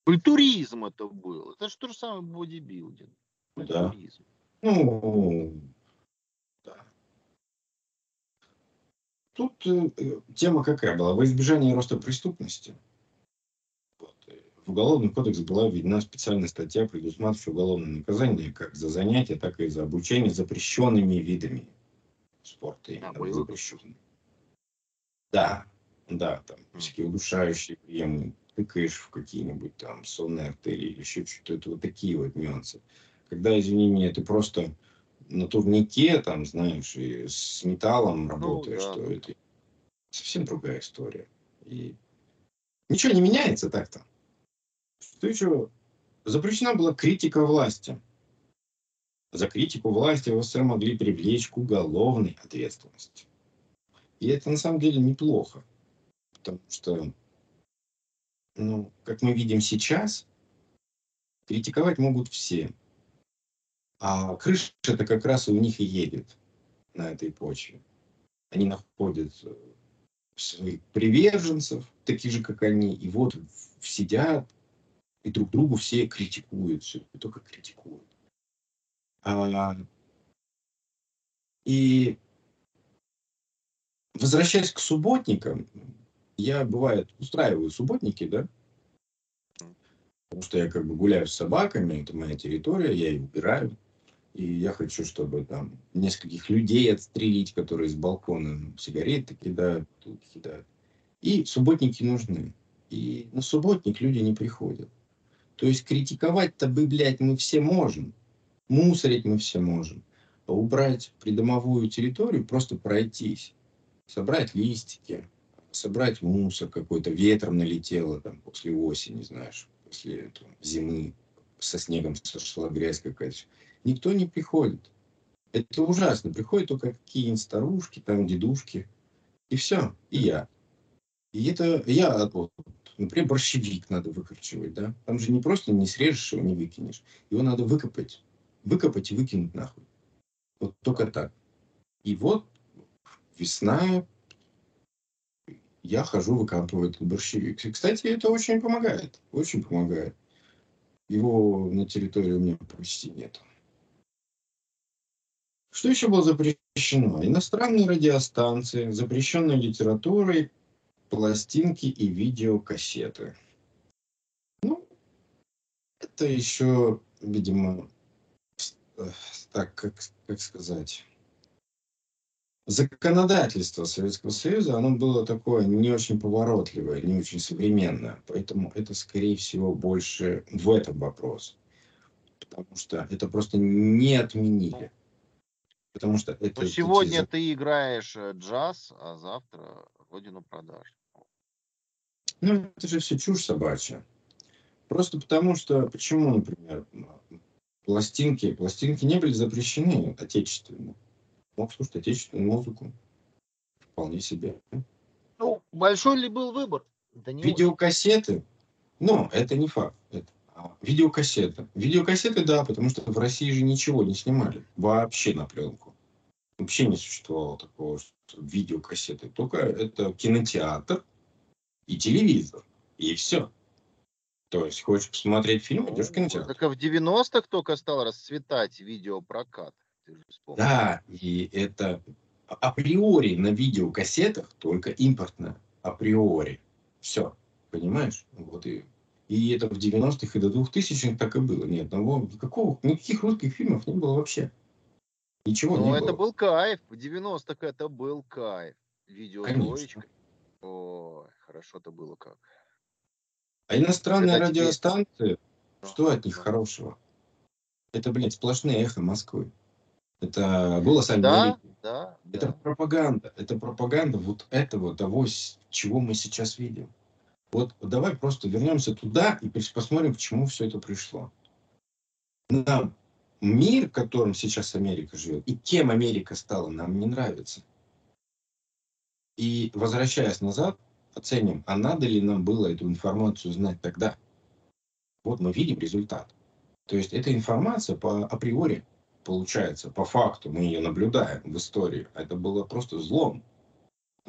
Культуризм это был. Это же то же самое бодибилдинг.
Да. Ну, Тут э, тема какая была? Во избежание роста преступности. Вот, В Уголовный кодекс была введена специальная статья, предусматривающая уголовное наказание как за занятия, так и за обучение запрещенными видами спорта. Именно запрещенными. Да, да, там всякие удушающие приемы, тыкаешь в какие-нибудь там сонные артерии или еще что-то. Это вот такие вот нюансы. Когда, извини меня, ты просто на турнике, там, знаешь, и с металлом работаешь,
да.
что это совсем другая история. И ничего не меняется так-то. Что еще? Запрещена была критика власти. За критику власти в СССР могли привлечь к уголовной ответственности. И это на самом деле неплохо. Потому что, ну, как мы видим сейчас, критиковать могут все. А крыша-то как раз у них и едет на этой почве. Они находят э, своих приверженцев, таких же, как они, и вот сидят, и друг другу все критикуют, все, только критикуют. А, и возвращаясь к субботникам, я, бывает, устраиваю субботники, да, потому что я как бы гуляю с собаками, это моя территория, я их убираю, и я хочу, чтобы там нескольких людей отстрелить, которые с балкона сигареты кидают, тут кидают. И субботники нужны. И на субботник люди не приходят. То есть критиковать-то бы, блядь, мы все можем. Мусорить мы все можем. А убрать придомовую территорию, просто пройтись. Собрать листики, собрать мусор какой-то, ветром налетело там после осени, знаешь, после этого, зимы, со снегом сошла грязь какая-то. Никто не приходит. Это ужасно. Приходят только какие-нибудь старушки, там, дедушки. И все. И я. И это я, вот, например, борщевик надо выкорчевать, да? Там же не просто не срежешь его, не выкинешь. Его надо выкопать. Выкопать и выкинуть нахуй. Вот только так. И вот весна, я хожу, выкапываю этот борщевик. Кстати, это очень помогает. Очень помогает. Его на территории у меня почти нет. Что еще было запрещено? Иностранные радиостанции, запрещенная литература, пластинки и видеокассеты. Ну, это еще, видимо, э, так, как, как сказать, законодательство Советского Союза, оно было такое не очень поворотливое, не очень современное. Поэтому это, скорее всего, больше в этом вопрос. Потому что это просто не отменили. Потому что это...
Ну,
эти
сегодня
за-
ты играешь э, джаз, а завтра родину продашь.
Ну, это же все чушь собачья. Просто потому что, почему, например, пластинки, пластинки не были запрещены отечественные. Мог слушать отечественную музыку. Вполне себе.
Ну, большой ли был выбор? Да не.
Видеокассеты, ну, это не факт. Это, видеокассеты. Видеокассеты, да, потому что в России же ничего не снимали. Вообще на пленку. Вообще не существовало такого, что видеокассеты. Только это кинотеатр и телевизор. И все. То есть, хочешь посмотреть фильм, идешь в кинотеатр.
Так а в 90-х только стал расцветать видеопрокат.
Да, и это априори на видеокассетах только импортное. Априори. Все. Понимаешь? Вот и, и это в 90-х и до 2000-х так и было. Ни одного, никакого, никаких русских фильмов не было вообще. Ничего
Ну,
не
это
было.
был кайф. В 90-х это был кайф. Видео
Конечно.
Ой, хорошо-то было как.
А иностранные
Это
радиостанции, что от них
Да.
хорошего? Это, блядь, сплошные эхо Москвы. Это голос
Да,
Америки.
да,
Это
да.
пропаганда. Это пропаганда вот этого, того, чего мы сейчас видим. Вот давай просто вернемся туда и пос- посмотрим, к чему все это пришло. Нам мир, в котором сейчас Америка живет, и кем Америка стала, нам не нравится. И возвращаясь назад, оценим, а надо ли нам было эту информацию знать тогда. Вот мы видим результат. То есть эта информация по априори получается, по факту, мы ее наблюдаем в истории. Это было просто злом.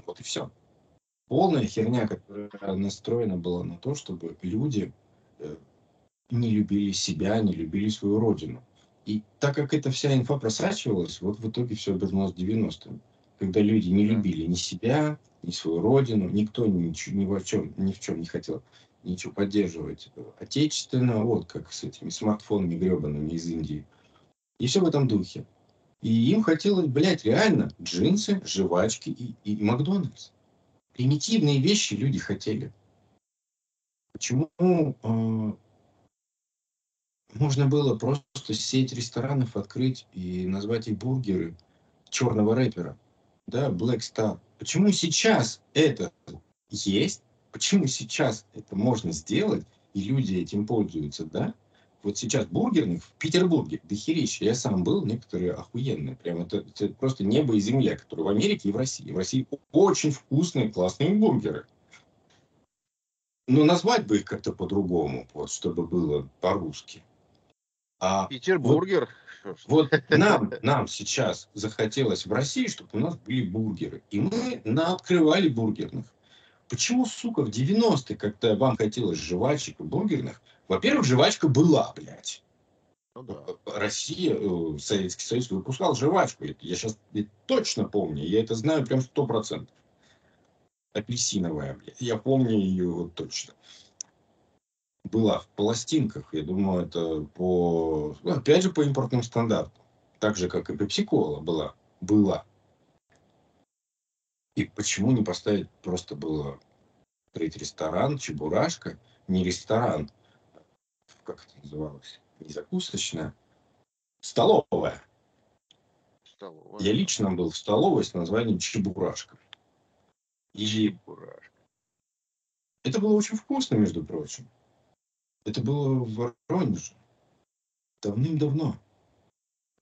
Вот и все. Полная херня, которая настроена была на то, чтобы люди э, не любили себя, не любили свою родину. И так как эта вся инфа просачивалась, вот в итоге все обернулось 90-м. Когда люди не любили ни себя, ни свою родину, никто ни, ни, в чем, ни в чем не хотел ничего поддерживать. Отечественно, вот как с этими смартфонами гребаными из Индии. И все в этом духе. И им хотелось, блядь, реально джинсы, жвачки и, и Макдональдс. Примитивные вещи люди хотели. Почему э, можно было просто сеть ресторанов открыть и назвать их бургеры черного рэпера? Да, Black Star. Почему сейчас это есть? Почему сейчас это можно сделать, и люди этим пользуются, да? Вот сейчас бургерных в Петербурге дохерища. Я сам был, некоторые охуенные. Прям это, это просто небо и земля, которые в Америке и в России. В России очень вкусные, классные бургеры. Но назвать бы их как-то по-другому, вот, чтобы было по-русски.
А Петербургер.
Вот, вот нам, нам сейчас захотелось в России, чтобы у нас были бургеры. И мы открывали бургерных. Почему, сука, в 90-е, когда вам хотелось жвачек и бургерных, во-первых, жвачка была, блядь. Ну, да. Россия, э, Советский Союз выпускал жвачку. Я сейчас точно помню. Я это знаю прям сто процентов. Апельсиновая, блядь. Я помню ее вот точно. Была в пластинках. Я думаю, это по... Ну, опять же, по импортным стандартам. Так же, как и пепси-кола была. Была. И почему не поставить просто было открыть ресторан, чебурашка, не ресторан, как это называлось, не закусочная, столовая. столовая. Я лично был в столовой с названием Чебурашка. И Чебурашка. Это было очень вкусно, между прочим. Это было в Воронеже. Давным-давно.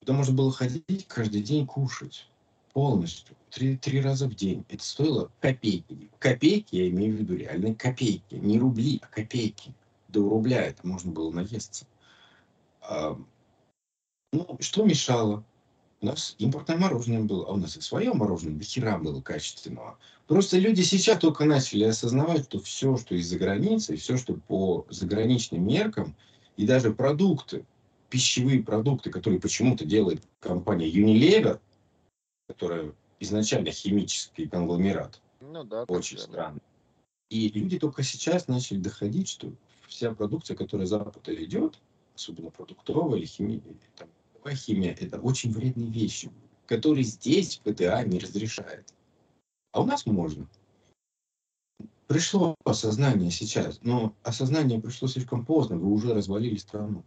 Туда можно было ходить каждый день кушать полностью, три, три раза в день. Это стоило копейки. Копейки, я имею в виду реальные копейки. Не рубли, а копейки. До рубля это можно было наесться. А, ну, что мешало? У нас импортное мороженое было, а у нас и свое мороженое до хера было качественного. Просто люди сейчас только начали осознавать, что все, что из-за границы, все, что по заграничным меркам, и даже продукты, пищевые продукты, которые почему-то делает компания Unilever, которая изначально химический конгломерат. Ну да. Очень да, странно. И люди только сейчас начали доходить, что вся продукция, которая с Запада идет, особенно продуктовая или химия, химия, это очень вредные вещи, которые здесь ПТА не разрешает. А у нас можно. Пришло осознание сейчас, но осознание пришло слишком поздно, вы уже развалили страну.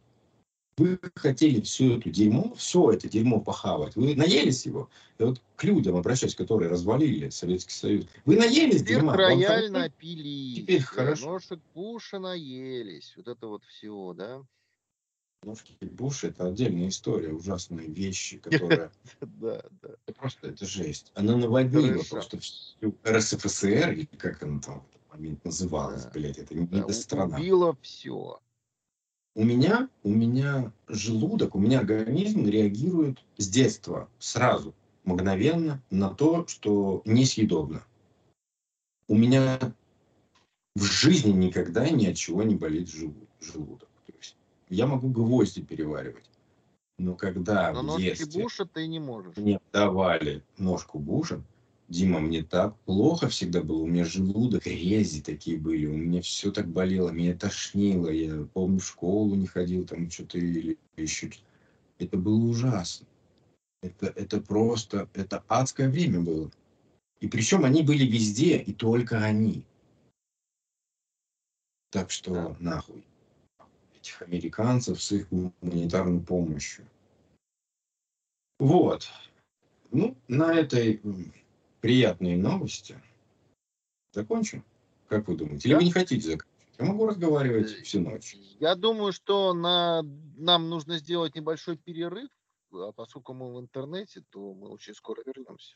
Вы хотели все это дерьмо, все это дерьмо похавать. Вы наелись его. И вот к людям обращаюсь, которые развалили Советский Союз. Вы наелись
Теперь
дерьма.
рояль напились.
Теперь хорошо.
Ножек Буша наелись. Вот это вот все, да?
Ножки Буша это отдельная история, ужасные вещи, которые...
Да, да.
Просто это жесть. Она наводнила просто всю РСФСР, или как она там момент называлась, блядь, это не страна.
Убила все
у меня, у меня желудок, у меня организм реагирует с детства сразу, мгновенно на то, что несъедобно. У меня в жизни никогда ни от чего не болит желудок. То есть я могу гвозди переваривать. Но когда
Но в детстве буша ты не можешь.
мне давали ножку буша, Дима, мне так плохо всегда было, у меня желудок, рези такие были, у меня все так болело, меня тошнило, я помню, в школу не ходил, там что-то или еще Это было ужасно. Это, это просто, это адское время было. И причем они были везде, и только они. Так что да. нахуй этих американцев с их гуманитарной помощью. Вот. Ну, на этой приятные новости. Закончим? Как вы думаете? Или вы не хотите закончить? Я могу разговаривать всю ночь.
Я думаю, что на, нам нужно сделать небольшой перерыв, а поскольку мы в интернете, то мы очень скоро вернемся.